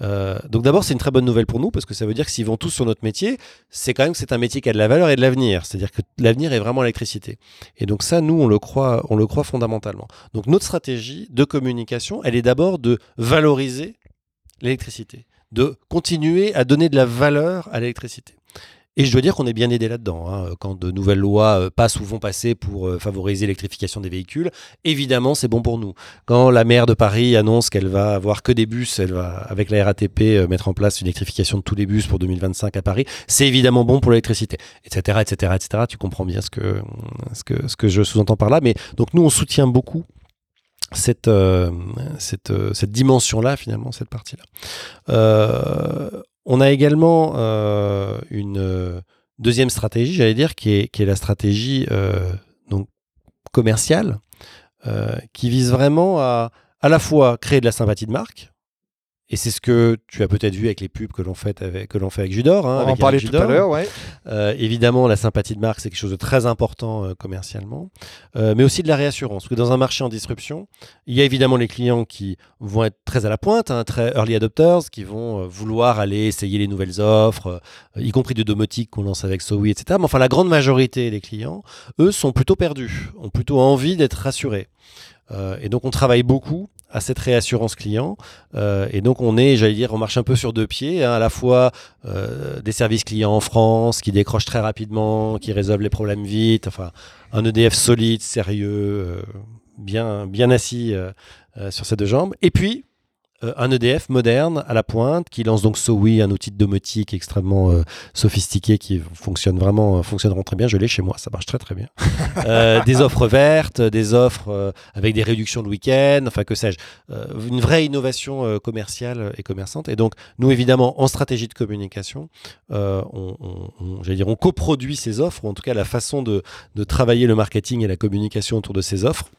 donc d'abord, c'est une très bonne nouvelle pour nous, parce que ça veut dire que s'ils vont tous sur notre métier, c'est quand même que c'est un métier qui a de la valeur et de l'avenir. C'est-à-dire que l'avenir est vraiment l'électricité. Et donc ça, nous, on le croit, on le croit fondamentalement. Donc notre stratégie de communication, elle est d'abord de valoriser l'électricité, de continuer à donner de la valeur à l'électricité. Et je dois dire qu'on est bien aidé là-dedans. Hein. Quand de nouvelles lois euh, passent ou vont passer pour euh, favoriser l'électrification des véhicules, évidemment, c'est bon pour nous. Quand la maire de Paris annonce qu'elle va avoir que des bus, elle va, avec la RATP, euh, mettre en place une électrification de tous les bus pour 2025 à Paris, c'est évidemment bon pour l'électricité, etc., etc., etc. Tu comprends bien ce que, ce que, ce que je sous-entends par là. Mais donc, nous, on soutient beaucoup cette, cette, cette dimension-là, finalement, cette partie-là. Euh, on a également euh, une euh, deuxième stratégie, j'allais dire, qui est, la stratégie euh, donc, commerciale, qui vise vraiment à à la fois créer de la sympathie de marque, et c'est ce que tu as peut-être vu avec les pubs que l'on fait avec, que l'on fait avec Judor.
Hein, On en parlait tout à l'heure, ouais.
Euh, évidemment, la sympathie de marque, c'est quelque chose de très important euh, commercialement, euh, mais aussi de la réassurance. Parce que dans un marché en disruption, il y a évidemment les clients qui vont être très à la pointe, hein, très early adopters, qui vont vouloir aller essayer les nouvelles offres, y compris de domotique qu'on lance avec Sowi, etc. Mais enfin, la grande majorité des clients, eux, sont plutôt perdus, ont plutôt envie d'être rassurés. Et donc, on travaille beaucoup à cette réassurance client. Euh, et donc on est, j'allais dire, on marche un peu sur deux pieds, hein, à la fois euh, des services clients en France qui décrochent très rapidement, qui résolvent les problèmes vite, enfin un EDF solide, sérieux, euh, bien, bien assis sur ses deux jambes. Et puis euh, un EDF moderne à la pointe qui lance donc SOWI, un outil de domotique extrêmement euh, sophistiqué qui fonctionne vraiment, euh, fonctionneront très bien. Je l'ai chez moi, ça marche très très bien. des offres vertes, des offres avec des réductions de week-end, enfin que sais-je, une vraie innovation commerciale et commerçante. Et donc nous évidemment en stratégie de communication, on, on, dire, on coproduit ces offres, ou en tout cas la façon de, de travailler le marketing et la communication autour de ces offres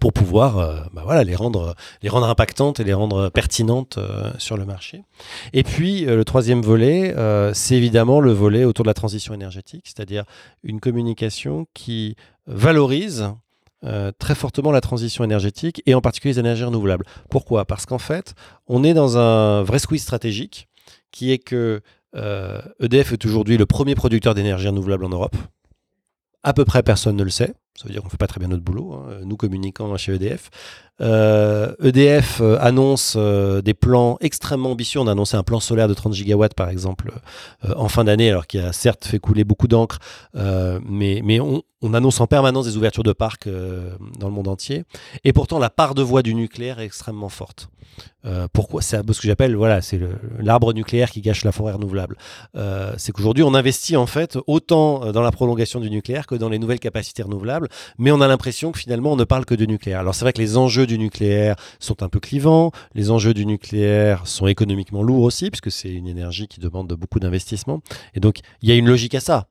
pour pouvoir euh, bah les, rendre, impactantes et les rendre pertinentes euh, sur le marché. Et puis euh, le troisième volet, c'est évidemment le volet autour de la transition énergétique, c'est-à-dire une communication qui valorise très fortement la transition énergétique et en particulier les énergies renouvelables. Pourquoi? Parce qu'en fait, on est dans un vrai squeeze stratégique qui est que EDF est aujourd'hui le premier producteur d'énergie renouvelable en Europe. À peu près personne ne le sait. Ça veut dire qu'on ne fait pas très bien notre boulot, hein, nous communiquant chez EDF. EDF euh, e euh, annonce euh, des plans extrêmement ambitieux. On a annoncé un plan solaire de 30 gigawatts, par exemple, en fin d'année, alors qu'il a certes fait couler beaucoup d'encre, mais, mais on, on, annonce en permanence des ouvertures de parcs dans le monde entier. Et pourtant, la part de voix du nucléaire est extrêmement forte. pourquoi? C'est ce que j'appelle, voilà, c'est l'arbre nucléaire qui gâche la forêt renouvelable. c'est qu'aujourd'hui, on investit en fait autant dans la prolongation du nucléaire que dans les nouvelles capacités renouvelables, mais on a l'impression que finalement, on ne parle que de nucléaire. Alors c'est vrai que les enjeux du nucléaire sont un peu clivants. Les enjeux du nucléaire sont économiquement lourds aussi, puisque c'est une énergie qui demande beaucoup d'investissement. Et donc, il y a une logique à ça.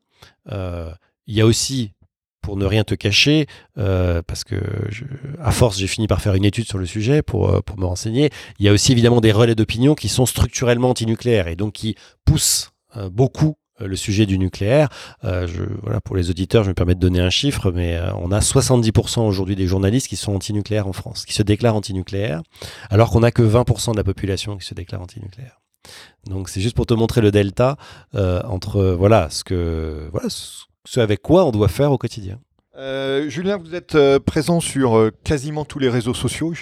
Euh, il y a aussi, pour ne rien te cacher, euh, parce que à force, j'ai fini par faire une étude sur le sujet pour, euh, pour me renseigner, il y a aussi évidemment des relais d'opinion qui sont structurellement antinucléaires et donc qui poussent beaucoup le sujet du nucléaire. Euh, voilà, pour les auditeurs, je me permets de donner un chiffre, mais euh, on a 70% aujourd'hui des journalistes qui sont antinucléaires en France, qui se déclarent antinucléaires, alors qu'on n'a que 20% de la population qui se déclare antinucléaire. Donc c'est juste pour te montrer le delta entre voilà ce que voilà ce avec quoi on doit faire au quotidien.
Julien, vous êtes présent sur quasiment tous les réseaux sociaux.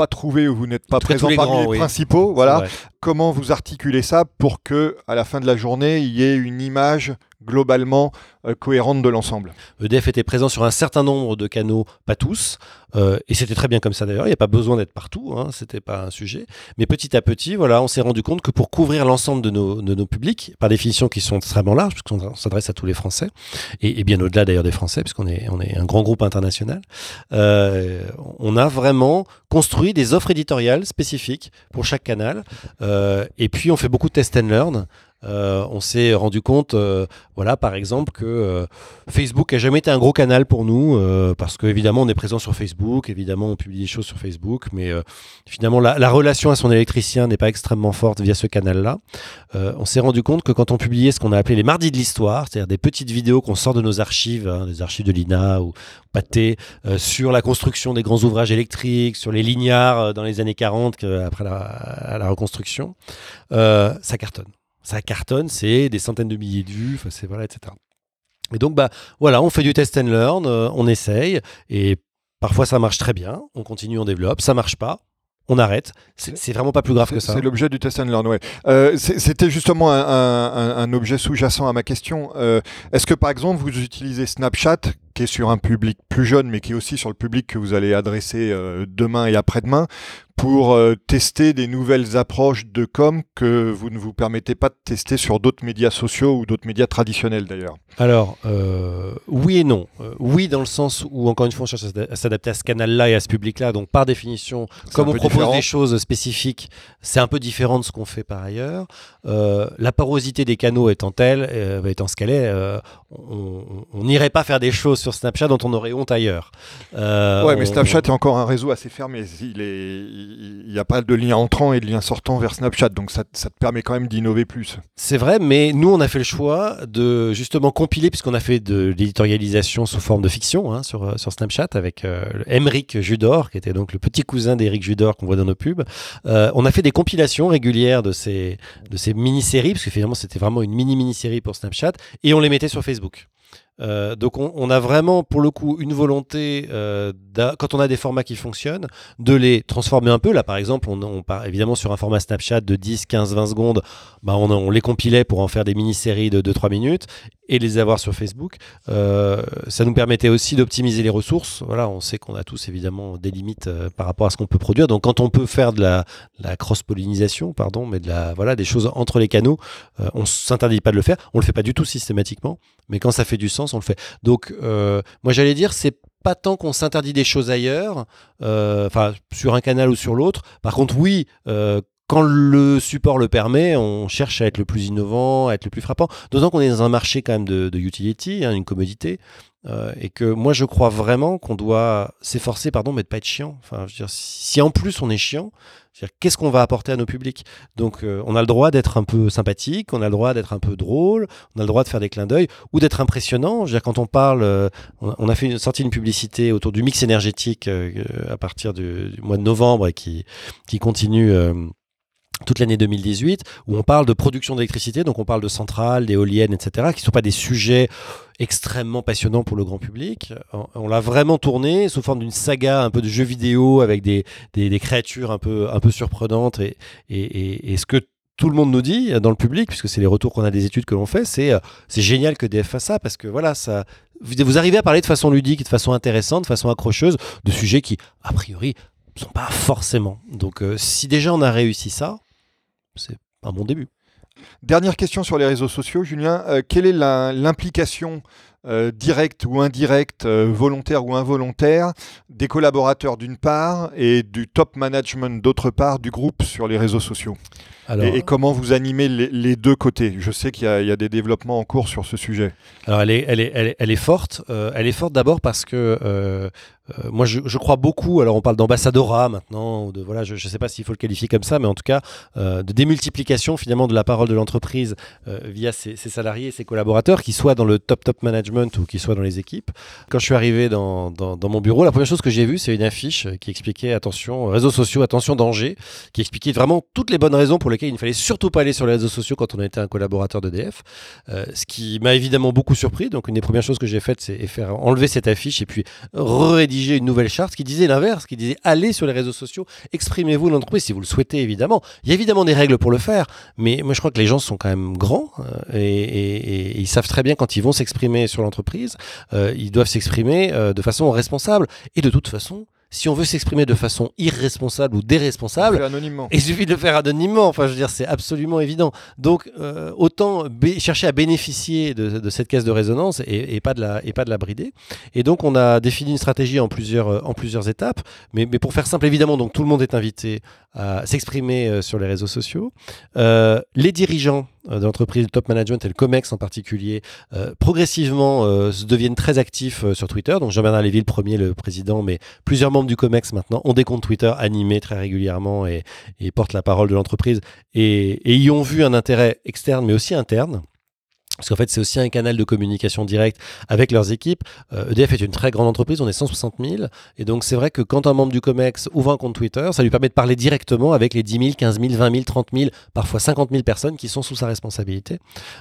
Pas trouvé ou vous n'êtes pas présent parmi les principaux. Voilà. Comment vous articulez ça pour que, à la fin de la journée, il y ait une image globalement euh, cohérente de l'ensemble.
EDF était présent sur un certain nombre de canaux, pas tous, euh, et c'était très bien comme ça d'ailleurs, il n'y a pas besoin d'être partout, hein, c'était pas un sujet. Mais petit à petit, voilà, on s'est rendu compte que pour couvrir l'ensemble de nos, de nos publics, par définition qui sont extrêmement larges, puisqu'on s'adresse à tous les Français, et, bien au-delà d'ailleurs des Français, puisqu'on est, on est un grand groupe international, euh, on a vraiment construit des offres éditoriales spécifiques pour chaque canal, et puis on fait beaucoup de test and learn. Euh, on s'est rendu compte, euh, voilà, par exemple, que euh, Facebook a jamais été un gros canal pour nous, parce qu'évidemment, on est présent sur Facebook, évidemment, on publie des choses sur Facebook, mais finalement, la, relation à son électricien n'est pas extrêmement forte via ce canal-là. on s'est rendu compte que quand on publiait ce qu'on a appelé les mardis de l'histoire, c'est-à-dire des petites vidéos qu'on sort de nos archives, hein, des archives de l'INA ou Pâté, sur la construction des grands ouvrages électriques, sur les lignards dans les années 40 après la reconstruction, ça cartonne ça cartonne, c'est des centaines de milliers de vues, c'est voilà, etc. Et donc bah voilà, on fait du test and learn, euh, on essaye, et parfois ça marche très bien, on continue, on développe, ça marche pas, on arrête. C'est vraiment pas plus grave que ça.
C'est l'objet du test and learn, ouais. Euh, C'était justement un, un, un, objet sous-jacent à ma question. Euh, Est-ce que par exemple vous utilisez Snapchat, qui est sur un public plus jeune, mais qui est aussi sur le public que vous allez adresser euh, demain et après-demain, pour euh, tester des nouvelles approches de com que vous ne vous permettez pas de tester sur d'autres médias sociaux ou d'autres médias traditionnels d'ailleurs
Alors, euh, oui et non. Euh, oui, dans le sens où, encore une fois, on cherche à s'adapter à ce canal-là et à ce public-là. Donc, par définition, comme on propose différent. des choses spécifiques, c'est un peu différent de ce qu'on fait par ailleurs. la porosité des canaux étant telle, étant ce qu'elle est, on n'irait pas faire des choses sur Snapchat dont on aurait honte ailleurs.
ouais, mais Snapchat est encore un réseau assez fermé. Il est il n'y a pas de lien entrant et de lien sortant vers Snapchat, donc ça, te permet quand même d'innover plus.
C'est vrai, mais nous on a fait le choix de justement compiler, puisqu'on a fait de l'éditorialisation sous forme de fiction hein, sur, sur Snapchat avec euh, Judor, qui était donc le petit cousin d'Eric Judor qu'on voit dans nos pubs. Euh, on a fait des compilations régulières de ces, de ces mini-séries, parce que finalement c'était vraiment une mini-mini-série pour Snapchat, et on les mettait sur Facebook. Euh, donc on, a vraiment pour le coup une volonté, euh, quand on a des formats qui fonctionnent, de les transformer un peu. Là par exemple, on, part évidemment sur un format Snapchat de 10, 15, 20 secondes, bah on, les compilait pour en faire des mini-séries de 2-3 minutes et les avoir sur Facebook. Euh, ça nous permettait aussi d'optimiser les ressources. Voilà, on sait qu'on a tous évidemment des limites par rapport à ce qu'on peut produire. Donc quand on peut faire de la, cross-pollinisation, pardon, mais de la, voilà, des choses entre les canaux, on s'interdit pas de le faire. On le fait pas du tout systématiquement, mais quand ça fait du sens, on le fait. Donc, euh, moi, j'allais dire, c'est pas tant qu'on s'interdit des choses ailleurs, euh, enfin, sur un canal ou sur l'autre. Par contre, oui, euh, quand le support le permet, on cherche à être le plus innovant, à être le plus frappant. D'autant qu'on est dans un marché quand même de, utility, hein, une commodité. et que moi je crois vraiment qu'on doit s'efforcer, pardon, mais de pas être chiant. Enfin, je veux dire, si en plus on est chiant, Qu'est-ce qu'on va apporter à nos publics? Donc, euh, on a le droit d'être un peu sympathique, on a le droit d'être un peu drôle, on a le droit de faire des clins d'œil ou d'être impressionnant. Quand on parle, euh, on a fait une, sorti une publicité autour du mix énergétique euh, à partir du, mois de novembre et qui continue toute l'année 2018, où on parle de production d'électricité, donc on parle de centrales, d'éoliennes, etc., qui ne sont pas des sujets extrêmement passionnants pour le grand public. On, l'a vraiment tourné sous forme d'une saga un peu de jeu vidéo avec des, des, créatures un peu, un peu surprenantes. Et, et, et, ce que tout le monde nous dit dans le public, puisque c'est les retours qu'on a des études que l'on fait, c'est c'est génial que DF fasse ça, parce que voilà, ça, vous arrivez à parler de façon ludique, de façon intéressante, de façon accrocheuse, de sujets qui, a priori, ne sont pas forcément. Donc euh, si déjà on a réussi ça, c'est un bon début.
Dernière question sur les réseaux sociaux, Julien. Euh, quelle est l'implication euh, directe ou indirecte, euh, volontaire ou involontaire, des collaborateurs d'une part et du top management d'autre part du groupe sur les réseaux sociaux? Et, comment vous animez les, deux côtés? Je sais qu'il y, a des développements en cours sur ce sujet.
Alors elle est, elle est, elle est, forte. elle est forte d'abord parce que euh, moi, je, crois beaucoup. Alors, on parle d'ambassadora maintenant, ou de voilà, je ne sais pas s'il faut le qualifier comme ça, mais en tout cas, euh, de démultiplication finalement de la parole de l'entreprise euh, via ses, salariés et ses collaborateurs, qui soient dans le top top management ou qui soient dans les équipes. Quand je suis arrivé dans, dans, mon bureau, la première chose que j'ai vue, c'est une affiche qui expliquait attention réseaux sociaux, attention danger, qui expliquait vraiment toutes les bonnes raisons pour lesquelles il ne fallait surtout pas aller sur les réseaux sociaux quand on était un collaborateur d'EDF. ce qui m'a évidemment beaucoup surpris. Donc, une des premières choses que j'ai faites, c'est faire enlever cette affiche et puis rédiger une nouvelle charte qui disait l'inverse, qui disait allez sur les réseaux sociaux, exprimez-vous l'entreprise si vous le souhaitez évidemment. Il y a évidemment des règles pour le faire, mais moi je crois que les gens sont quand même grands euh, et, ils savent très bien quand ils vont s'exprimer sur l'entreprise, euh, ils doivent s'exprimer euh, de façon responsable et de toute façon si on veut s'exprimer de façon irresponsable ou déresponsable, il suffit de le faire anonymement. Enfin, je veux dire, c'est absolument évident. Donc, euh, autant chercher à bénéficier de, cette caisse de résonance et, pas de la, et pas de la brider. Et donc, on a défini une stratégie en plusieurs, euh, en plusieurs étapes. Mais, mais pour faire simple, évidemment, donc tout le monde est invité à s'exprimer euh, sur les réseaux sociaux. les dirigeants de l'entreprise top management et le COMEX en particulier, euh, progressivement euh, deviennent très actifs sur Twitter. Donc Jean-Bernard Lévy, le premier, le président, mais plusieurs membres du COMEX maintenant ont des comptes Twitter animés très régulièrement et, portent la parole de l'entreprise et y ont vu un intérêt externe mais aussi interne. Parce qu'en fait, c'est aussi un canal de communication direct avec leurs équipes. EDF est une très grande entreprise, on est 160 000. Et donc, c'est vrai que quand un membre du COMEX ouvre un compte Twitter, ça lui permet de parler directement avec les 10 000, 15 000, 20 000, 30 000, parfois 50 000 personnes qui sont sous sa responsabilité.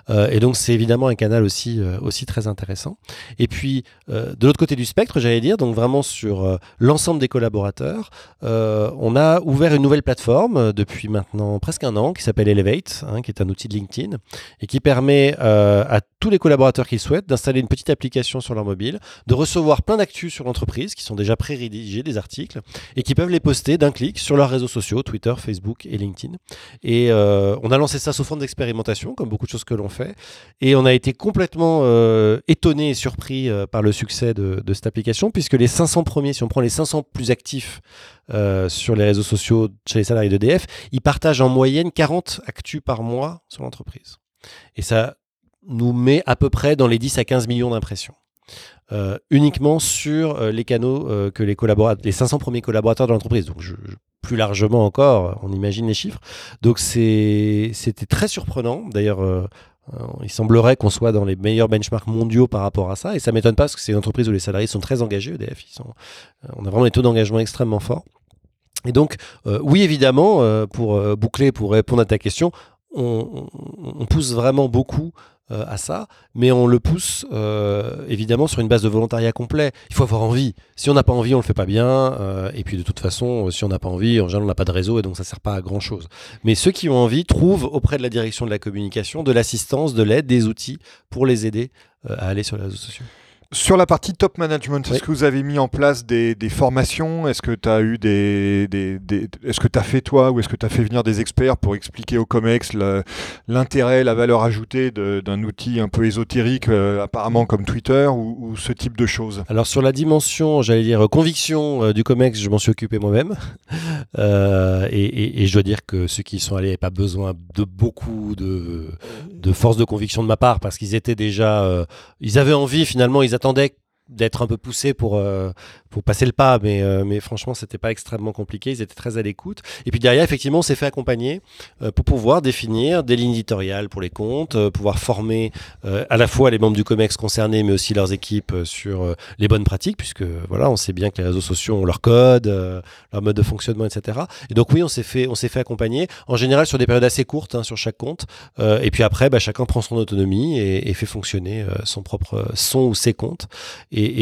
et donc, c'est évidemment un canal aussi, aussi très intéressant. Et puis, de l'autre côté du spectre, j'allais dire, donc vraiment sur l'ensemble des collaborateurs, on a ouvert une nouvelle plateforme depuis maintenant presque un an qui s'appelle Elevate, hein, qui est un outil de LinkedIn et qui permet euh, à tous les collaborateurs qui souhaitent d'installer une petite application sur leur mobile, de recevoir plein d'actus sur l'entreprise qui sont déjà pré-rédigés, des articles, et qui peuvent les poster d'un clic sur leurs réseaux sociaux, Twitter, Facebook et LinkedIn. Et euh, on a lancé ça sous forme d'expérimentation, comme beaucoup de choses que l'on fait, et on a été complètement euh, étonné et surpris par le succès de, de, cette application, puisque les 500 premiers, si on prend les 500 plus actifs sur les réseaux sociaux chez les salariés d'EDF, ils partagent en moyenne 40 actus par mois sur l'entreprise. Et ça nous met à peu près dans les 10 à 15 millions d'impressions. Euh, uniquement sur euh, les canaux euh, que les collaborateurs, les 500 premiers collaborateurs de l'entreprise. Donc, plus largement encore, on imagine les chiffres. Donc, c'était très surprenant. D'ailleurs, il semblerait qu'on soit dans les meilleurs benchmarks mondiaux par rapport à ça. Et ça m'étonne pas parce que c'est une entreprise où les salariés sont très engagés. EDF, ils sont, on a vraiment des taux d'engagement extrêmement forts. Et donc, oui, évidemment, pour boucler, pour répondre à ta question, on, pousse vraiment beaucoup euh, à ça, mais on le pousse euh, évidemment sur une base de volontariat complet. Il faut avoir envie. Si on n'a pas envie, on le fait pas bien. Euh, et puis de toute façon, si on n'a pas envie, en général, on n'a pas de réseau et donc ça sert pas à grand chose. Mais ceux qui ont envie trouvent auprès de la direction de la communication de l'assistance, de l'aide, des outils pour les aider à aller sur les réseaux sociaux.
Sur la partie top management, est-ce que vous avez mis en place des, formations? Est-ce que tu as eu des, est-ce que tu as fait toi ou est-ce que tu as fait venir des experts pour expliquer au Comex l'intérêt, la valeur ajoutée d'un outil un peu ésotérique, euh, apparemment comme Twitter ou, ce type de choses?
Alors sur la dimension, j'allais dire conviction euh, du Comex, je m'en suis occupé moi-même. Euh, et, je dois dire que ceux qui y sont allés n'avaient pas besoin de beaucoup de, de force de conviction de ma part parce qu'ils étaient déjà, ils avaient envie finalement, ils attendait d'être un peu poussé pour, euh, pour passer le pas, mais, euh, mais franchement, c'était pas extrêmement compliqué. Ils étaient très à l'écoute. Et puis derrière, effectivement, on s'est fait accompagner euh, pour pouvoir définir des lignes éditoriales pour les comptes, pouvoir former à la fois les membres du COMEX concernés, mais aussi leurs équipes sur les bonnes pratiques, puisque voilà, on sait bien que les réseaux sociaux ont leur code, leur mode de fonctionnement, etc. Et donc oui, on s'est fait, on s'est fait accompagner, en général sur des périodes assez courtes hein, sur chaque compte. et puis après, bah, chacun prend son autonomie et, et fait fonctionner son propre son ou ses comptes.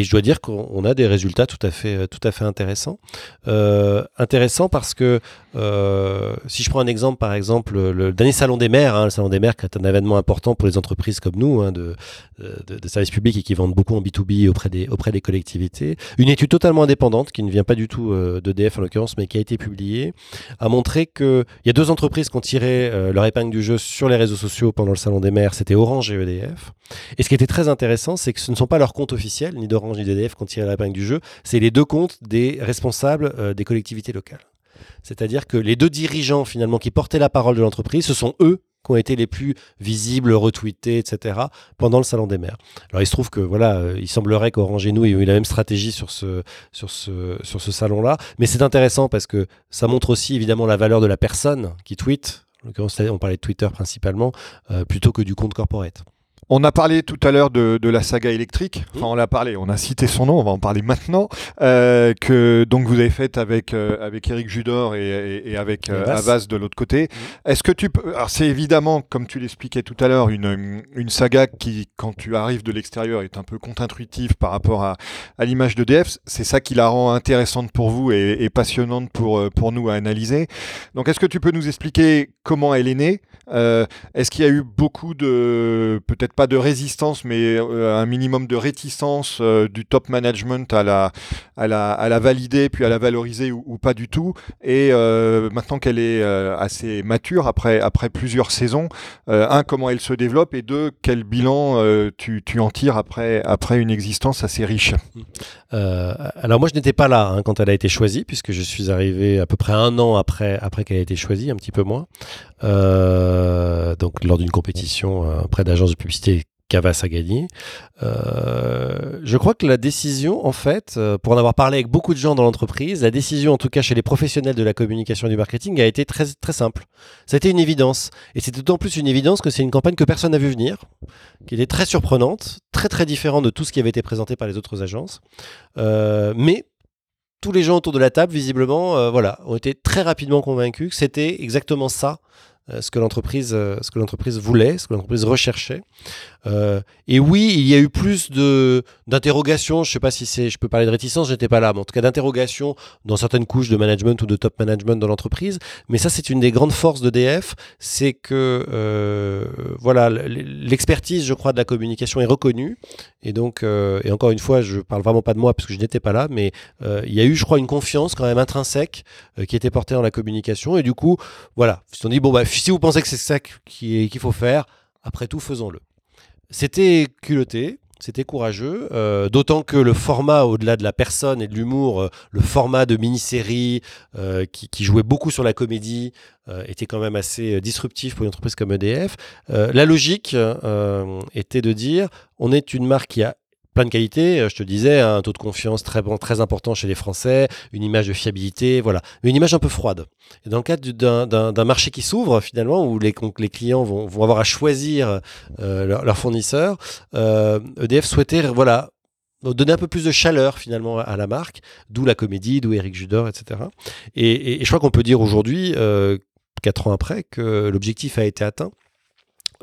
Je dois dire qu'on a des résultats tout à fait, tout à fait intéressants. Euh, intéressants parce que euh, si je prends un exemple, par exemple, le, dernier salon des maires, hein, le salon des maires qui est un événement important pour les entreprises comme nous, hein, de, de, services publics et qui vendent beaucoup en B2B auprès des, collectivités. Une étude totalement indépendante, qui ne vient pas du tout euh, d'EDF en l'occurrence, mais qui a été publiée, a montré qu'il y a deux entreprises qui ont tiré leur épingle du jeu sur les réseaux sociaux pendant le salon des maires, c'était Orange et EDF. Et ce qui était très intéressant, c'est que ce ne sont pas leurs comptes officiels, ni d'Orange ni d'EDF, qui ont tiré l'épingle du jeu, c'est les deux comptes des responsables euh, des collectivités locales. C'est-à-dire que les deux dirigeants finalement qui portaient la parole de l'entreprise, ce sont eux qui ont été les plus visibles, retweetés, etc. pendant le Salon des maires. Alors il se trouve que voilà, euh, il semblerait qu'Orange et nous ayons eu la même stratégie sur ce, salon-là, mais c'est intéressant parce que ça montre aussi évidemment la valeur de la personne qui tweet. En l'occurrence, on parlait de Twitter principalement, euh, plutôt que du compte corporate.
On a parlé tout à l'heure de, la saga électrique. Enfin, on l'a parlé, on a cité son nom, on va en parler maintenant. Euh, que donc vous avez fait avec euh, avec Eric Judor et, avec euh, Avas de l'autre côté. Mmh. Est-ce que tu peux Alors c'est évidemment, comme tu l'expliquais tout à l'heure, une, une saga qui, quand tu arrives de l'extérieur, est un peu contre-intuitive par rapport à, à l'image de DF. C'est ça qui la rend intéressante pour vous et, et passionnante pour pour nous à analyser. Donc est-ce que tu peux nous expliquer comment elle est née? Est-ce qu'il y a eu beaucoup de peut-être pas de résistance, mais euh, un minimum de réticence euh, du top management à la, à la, à la valider, puis à la valoriser ou, pas du tout. Et euh, maintenant qu'elle est assez mature, après, après plusieurs saisons, un, comment elle se développe, et deux, quel bilan tu, tu, en tires après, après une existence assez riche
Alors moi, je n'étais pas là hein, quand elle a été choisie, puisque je suis arrivé à peu près un an après, après qu'elle ait été choisie, un petit peu moins. Donc lors d'une compétition auprès d'agences de publicité Cavas a gagné. Euh, je crois que la décision, en fait, euh, pour en avoir parlé avec beaucoup de gens dans l'entreprise, la décision, en tout cas chez les professionnels de la communication et du marketing, a été très, très simple. Été une évidence. Et c'est d'autant plus une évidence que c'est une campagne que personne n'a vu venir, qui était très surprenante, très très différente de tout ce qui avait été présenté par les autres agences. Euh, mais tous les gens autour de la table, visiblement, voilà, ont été très rapidement convaincus que c'était exactement ça euh, ce que l'entreprise euh, ce que l'entreprise voulait, ce que l'entreprise recherchait. Euh, et oui, il y a eu plus de d'interrogations. Je sais pas si c'est, je peux parler de réticence, j'étais pas là, mais en tout cas d'interrogations dans certaines couches de management ou de top management dans l'entreprise. Mais ça, c'est une des grandes forces d'EDF, c'est que voilà, l'expertise, je crois, de la communication est reconnue. Et donc, et encore une fois, je parle vraiment pas de moi parce que je n'étais pas là, mais il y a eu, je crois, une confiance quand même intrinsèque qui était portée dans la communication. Et du coup, voilà, on dit bon bah si vous pensez que c'est ça qu'il faut faire, après tout, faisons-le. C'était culotté, c'était courageux, euh, d'autant que le format, au-delà de la personne et de l'humour, euh, le format de mini-série euh, qui, qui, jouait beaucoup sur la comédie était quand même assez disruptif pour une entreprise comme EDF. la logique était de dire, on est une marque qui a plein de qualités. Euh, je te disais, un taux de confiance très, très important chez les Français, une image de fiabilité, voilà. Mais une image un peu froide. Et dans le cadre d'un marché qui s'ouvre, finalement, où les, clients vont, avoir à choisir euh, leur, fournisseur, euh, EDF souhaitait, voilà, donner un peu plus de chaleur finalement à la marque, d'où la comédie, d'où Eric Judor, etc. Et, je crois qu'on peut dire aujourd'hui, quatre ans après, que l'objectif a été atteint.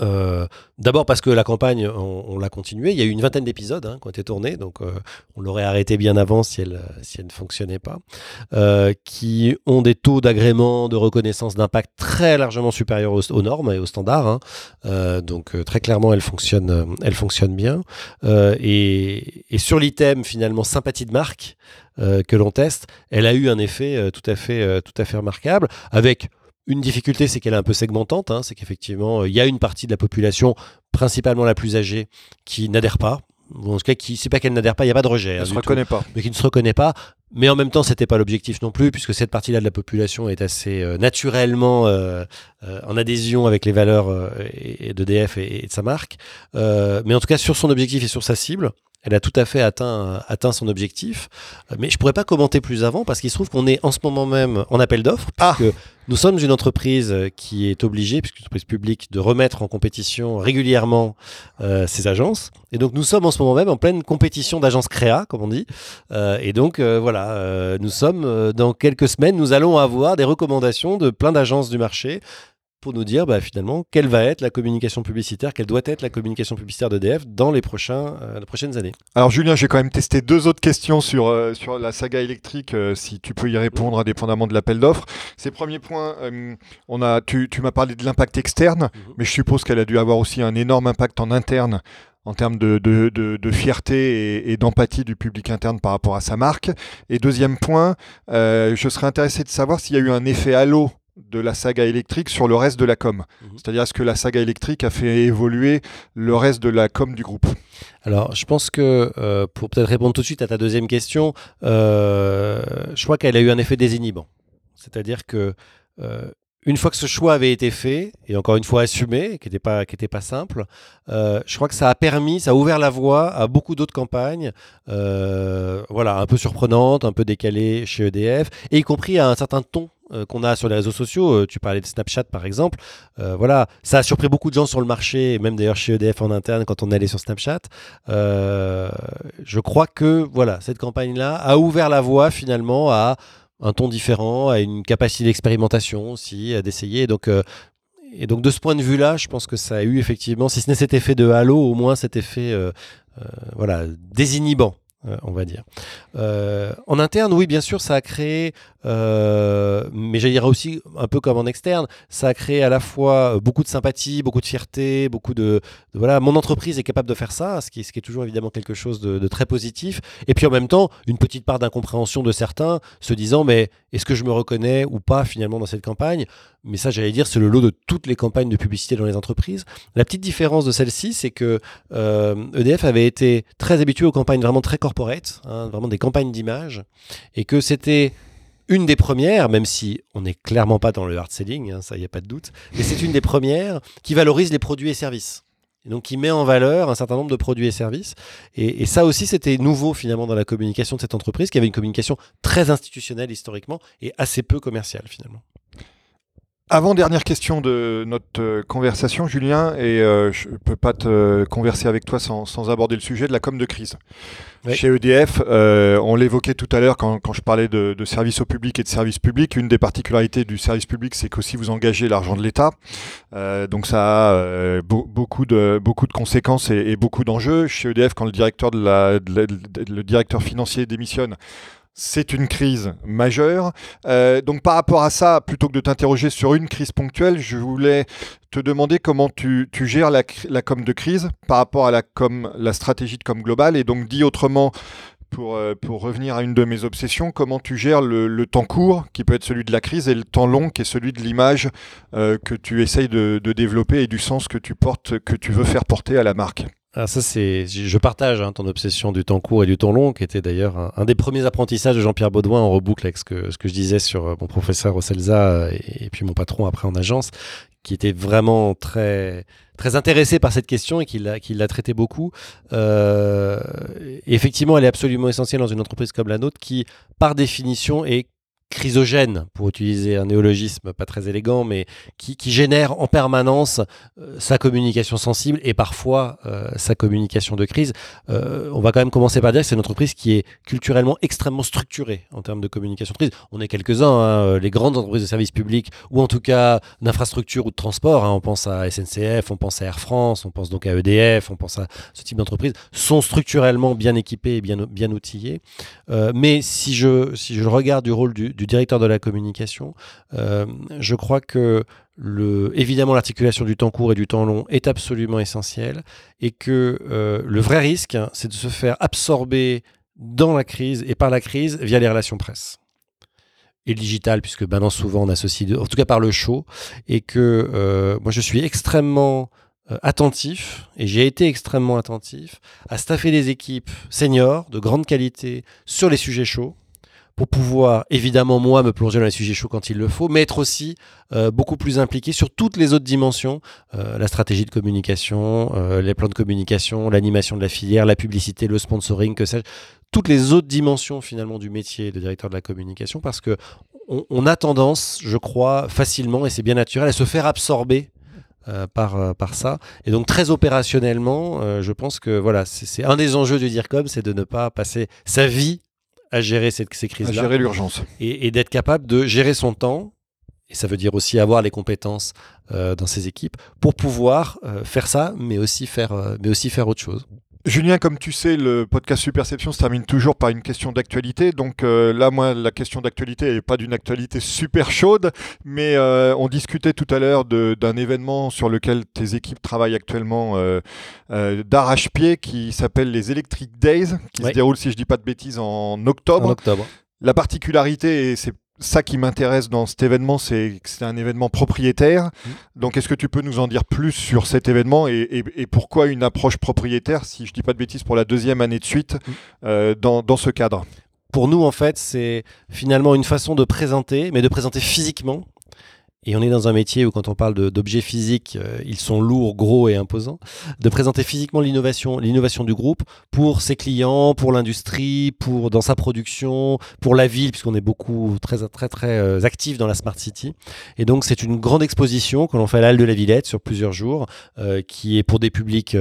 Euh, d'abord parce que la campagne, on, l'a continuée. Il y a eu une vingtaine d'épisodes hein, qui ont été tournés, donc euh, on l'aurait arrêté bien avant si elle, si elle ne fonctionnait pas. Euh, qui ont des taux d'agrément, de reconnaissance d'impact très largement supérieurs aux, normes et aux standards. Hein. donc très clairement, elle fonctionne, elle fonctionne bien. Et, et, sur l'item finalement sympathie de marque que l'on teste, elle a eu un effet tout à fait, tout à fait remarquable avec une difficulté, c'est qu'elle est un peu segmentante. Hein. c'est qu'effectivement, euh, il y a une partie de la population, principalement la plus âgée, qui n'adhère pas. En tout cas, qui, c'est pas qu'elle n'adhère pas, il n'y a pas de rejet.
Elle
hein,
se reconnaît pas.
Mais qui ne se reconnaît pas. Mais en même temps, c'était pas l'objectif non plus, puisque cette partie-là de la population est assez euh, naturellement euh, en adhésion avec les valeurs d'EDF et, et, de sa marque. mais en tout cas, sur son objectif et sur sa cible, elle a tout à fait atteint, atteint son objectif. Mais je pourrais pas commenter plus avant parce qu'il se trouve qu'on est en ce moment même en appel d'offres.
Ah.
nous sommes une entreprise qui est obligée, puisque une entreprise publique, de remettre en compétition régulièrement euh, ses agences. Et donc nous sommes en ce moment même en pleine compétition d'agences créa, comme on dit. Euh, et donc euh, voilà, euh, nous sommes euh, dans quelques semaines, nous allons avoir des recommandations de plein d'agences du marché pour nous dire bah, finalement quelle va être la communication publicitaire, quelle doit être la communication publicitaire d'EDF dans les, prochains, euh, les prochaines années.
Alors Julien, j'ai quand même testé deux autres questions sur, euh, sur la saga électrique, euh, si tu peux y répondre indépendamment de l'appel d'offres. Ces premiers points, on a, tu, tu m'as parlé de l'impact externe,
Mhm.
mais je suppose qu'elle a dû avoir aussi un énorme impact en interne en termes de, de, de, de fierté et, et d'empathie du public interne par rapport à sa marque. Et deuxième point, je serais intéressé de savoir s'il y a eu un effet halo de la saga électrique sur le reste de la com.
Mhm.
C'est-à-dire est-ce que la saga électrique a fait évoluer le reste de la com du groupe?
Alors, je pense que euh, pour peut-être répondre tout de suite à ta deuxième question, euh, je crois qu'elle a eu un effet désinhibant. C'est-à-dire que euh, une fois que ce choix avait été fait, et encore une fois assumé, qui n'était pas, qui était pas simple, euh, je crois que ça a permis, ça a ouvert la voie à beaucoup d'autres campagnes, euh, voilà, un peu surprenantes, un peu décalées chez EDF, et y compris à un certain ton euh, qu'on a sur les réseaux sociaux. Euh, tu parlais de Snapchat par exemple. Euh, voilà, ça a surpris beaucoup de gens sur le marché, même d'ailleurs chez EDF en interne quand on est allé sur Snapchat. Je crois que voilà, cette campagne-là a ouvert la voie finalement à un ton différent, à une capacité d'expérimentation aussi, à d'essayer. Donc, et donc de ce point de vue-là, je pense que ça a eu effectivement, si ce n'est cet effet de halo, au moins cet effet voilà, désinhibant. on va dire. En interne, oui, bien sûr, ça a créé, euh, mais j'allais dire aussi un peu comme en externe, ça a créé à la fois beaucoup de sympathie, beaucoup de fierté, beaucoup de, voilà, mon entreprise est capable de faire ça, ce qui, est- toujours évidemment quelque chose de, très positif. Et puis en même temps, une petite part d'incompréhension de certains, se disant mais est-ce que je me reconnais ou pas finalement dans cette campagne? Mais ça, j'allais dire, c'est le lot de toutes les campagnes de publicité dans les entreprises. La petite différence de celle-ci, c'est que euh, EDF avait été très habitué aux campagnes vraiment très corporate, hein, vraiment des campagnes d'image, et que c'était une des premières, même si on n'est clairement pas dans le hard selling, hein, ça, il n'y a pas de doute, mais c'est une des premières qui valorise les produits et services. et donc qui met en valeur un certain nombre de produits et services. Et, ça aussi, c'était nouveau finalement dans la communication de cette entreprise, qui avait une communication très institutionnelle historiquement et assez peu commerciale finalement.
Avant dernière question de notre euh, conversation, Julien, et euh, je ne peux pas te converser avec toi sans, aborder le sujet de la com de crise. Chez EDF, euh, on l'évoquait tout à l'heure quand, je parlais de, services au public et de services publics. Une des particularités du service public, c'est qu'aussi vous engagez l'argent de l'État. donc ça a beaucoup, de, beaucoup de conséquences et, beaucoup d'enjeux. Chez EDF, quand le directeur, de la, le directeur financier démissionne, c'est une crise majeure. Euh, donc par rapport à ça, plutôt que de t'interroger sur une crise ponctuelle, je voulais te demander comment tu, gères la, com de crise par rapport à la, stratégie de com globale. Et donc dit autrement, pour, euh, pour revenir à une de mes obsessions, comment tu gères le, temps court, qui peut être celui de la crise, et le temps long, qui est celui de l'image euh, que tu essayes de, de développer et du sens que tu portes, que tu veux faire porter à la marque?
Ah, ça, c'est, je partage hein, ton obsession du temps court et du temps long, qui était d'ailleurs un, des premiers apprentissages de Jean-Pierre Baudouin en reboucle avec ce que, ce que je disais sur euh, mon professeur Ocelza euh, et, puis mon patron après en agence, qui était vraiment très, très intéressé par cette question et qui l'a, qui l'a traité beaucoup. Euh, effectivement, elle est absolument essentielle dans une entreprise comme la nôtre qui, par définition, est chrysogène, pour utiliser un néologisme pas très élégant, mais qui, génère en permanence euh, sa communication sensible et parfois euh, sa communication de crise. Euh, on va quand même commencer par dire que c'est une entreprise qui est culturellement extrêmement structurée en termes de communication de crise. On est quelques-uns, hein, les grandes entreprises de services publics, ou en tout cas d'infrastructure ou de transport, hein. on pense à SNCF, on pense à Air France, on pense donc à EDF, on pense à ce type d'entreprise, sont structurellement bien équipées et bien, bien outillées. mais si je, si je regarde du rôle du directeur de la communication. Euh, je crois que évidemment l'articulation du temps court et du temps long est absolument essentielle et que euh, le vrai risque, c'est de se faire absorber dans la crise et par la crise via les relations presse et le digital, puisque maintenant souvent on associe, en tout cas par le show, et que euh, moi je suis extrêmement attentif, et j'ai été extrêmement attentif, à staffer des équipes seniors de grande qualité sur les sujets chauds, pour pouvoir, évidemment, moi, me plonger dans les sujets chauds quand il le faut, mais être aussi euh, beaucoup plus impliqué sur toutes les autres dimensions, euh, la stratégie de communication, euh, les plans de communication, l'animation de la filière, la publicité, le sponsoring, que sais-je, toutes les autres dimensions finalement du métier de directeur de la communication, parce que on, a tendance, je crois, facilement, et c'est bien naturel, à se faire absorber par, par ça. Et donc très opérationnellement, je pense que voilà, c'est un des enjeux du DIRCOM, c'est de ne pas passer sa vie à gérer ces crises-là.
À gérer l'urgence.
Et, d'être capable de gérer son temps, et ça veut dire aussi avoir les compétences euh, dans ses équipes, pour pouvoir euh, faire ça, mais aussi faire, euh, mais aussi faire autre chose.
Julien, comme tu sais, le podcast Superception se termine toujours par une question d'actualité. Donc euh, là, moi, la question d'actualité n'est pas d'une actualité super chaude, mais euh, on discutait tout à l'heure d'un événement sur lequel tes équipes travaillent actuellement euh, d'arrache-pied qui s'appelle les Electric Days, qui se déroule, si je ne dis pas de bêtises, en octobre.
En octobre.
La particularité, et c'est ça qui m'intéresse dans cet événement, c'est que c'est un événement propriétaire. Mmh. Donc, est-ce que tu peux nous en dire plus sur cet événement et, pourquoi une approche propriétaire, si je ne dis pas de bêtises, pour la deuxième année de suite, mmh. euh, dans, dans ce cadre?
Pour nous, en fait, c'est finalement une façon de présenter, mais de présenter physiquement et on est dans un métier où quand on parle d'objets physiques, euh, ils sont lourds, gros et imposants, de présenter physiquement l'innovation, du groupe pour ses clients, pour l'industrie, pour dans sa production, pour la ville, puisqu'on est beaucoup très très très euh, actifs dans la smart city. Et donc c'est une grande exposition que l'on fait à l'Halle de la Villette sur plusieurs jours, euh, qui est pour des publics,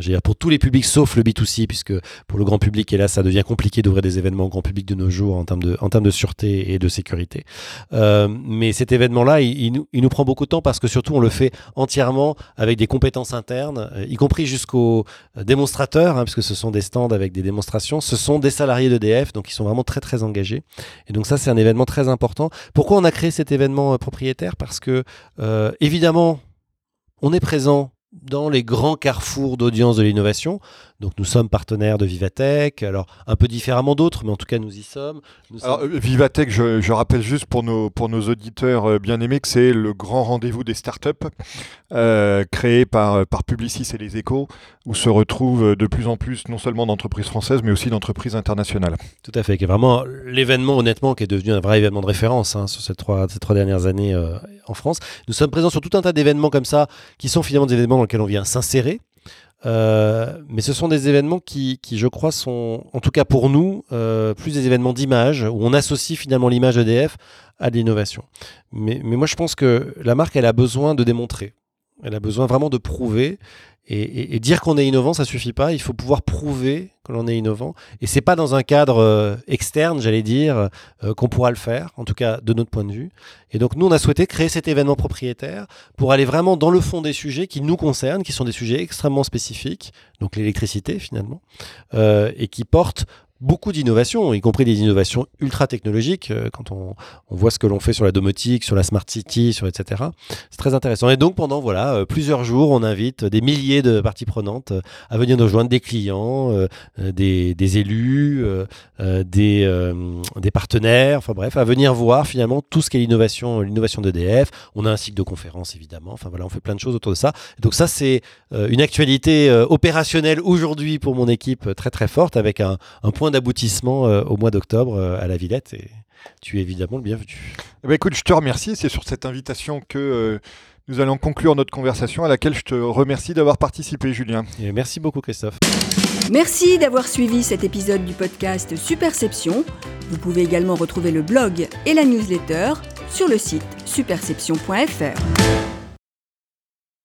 dire pour tous les publics sauf le B2C, puisque pour le grand public, et là ça devient compliqué d'ouvrir des événements au grand public de nos jours en termes de en termes de sûreté et de sécurité. mais cet événement-là il, nous, prend beaucoup de temps parce que surtout on le fait entièrement avec des compétences internes, euh, y compris jusqu'aux euh, démonstrateurs, hein, puisque ce sont des stands avec des démonstrations. Ce sont des salariés d'EDF, donc ils sont vraiment très très engagés. Et donc ça c'est un événement très important. Pourquoi on a créé cet événement euh, propriétaire? Parce que évidemment on est présent dans les grands carrefours d'audience de l'innovation, Donc nous sommes partenaires de Vivatech, alors un peu différemment d'autres, mais en tout cas nous y sommes. Nous
Alors,
sommes-
euh, Vivatech, je, je rappelle juste pour nos, pour nos auditeurs euh, bien aimés que c'est le grand rendez-vous des startups euh, créé par, par Publicis et les Échos, où se retrouvent de plus en plus non seulement d'entreprises françaises, mais aussi d'entreprises internationales.
Tout à fait, qui est vraiment l'événement, honnêtement, qui est devenu un vrai événement de référence hein, sur ces trois, ces trois dernières années euh, en France. Nous sommes présents sur tout un tas d'événements comme ça, qui sont finalement des événements dans lesquels on vient s'insérer. Euh, mais ce sont des événements qui, je crois, sont, en tout cas pour nous, euh, plus des événements d'image, où on associe finalement l'image EDF à de l'innovation. Mais, mais moi, je pense que la marque, elle a besoin de démontrer. Elle a besoin vraiment de prouver. Et, dire qu'on est innovant, ça suffit pas. Il faut pouvoir prouver que l'on est innovant. Et c'est pas dans un cadre euh, externe, j'allais dire, euh, qu'on pourra le faire, en tout cas de notre point de vue. Et donc nous, on a souhaité créer cet événement propriétaire pour aller vraiment dans le fond des sujets qui nous concernent, qui sont des sujets extrêmement spécifiques, donc l'électricité finalement, euh, et qui portent beaucoup d'innovations, y compris des innovations ultra technologiques, euh, quand on, on voit ce que l'on fait sur la domotique, sur la smart city, sur etc. C'est très intéressant. Et donc pendant voilà euh, plusieurs jours, on invite des milliers de parties prenantes euh, à venir nous rejoindre, des clients, des, des élus, des, des partenaires, enfin bref, à venir voir finalement tout ce qu'est l'innovation, l'innovation d'EDF. On a un cycle de conférences évidemment. Enfin voilà, on fait plein de choses autour de ça. Donc ça c'est une actualité opérationnelle aujourd'hui pour mon équipe très très forte avec un point d'aboutissement euh, au mois d'octobre euh, à la Villette. Et tu es évidemment le bienvenu.
Eh ben, écoute, je te remercie. C'est sur cette invitation que euh, nous allons conclure notre conversation, à laquelle je te remercie d'avoir participé, Julien.
Et merci beaucoup Christophe.
Merci d'avoir suivi cet épisode du podcast Superception. Vous pouvez également retrouver le blog et la newsletter sur le site superception.fr.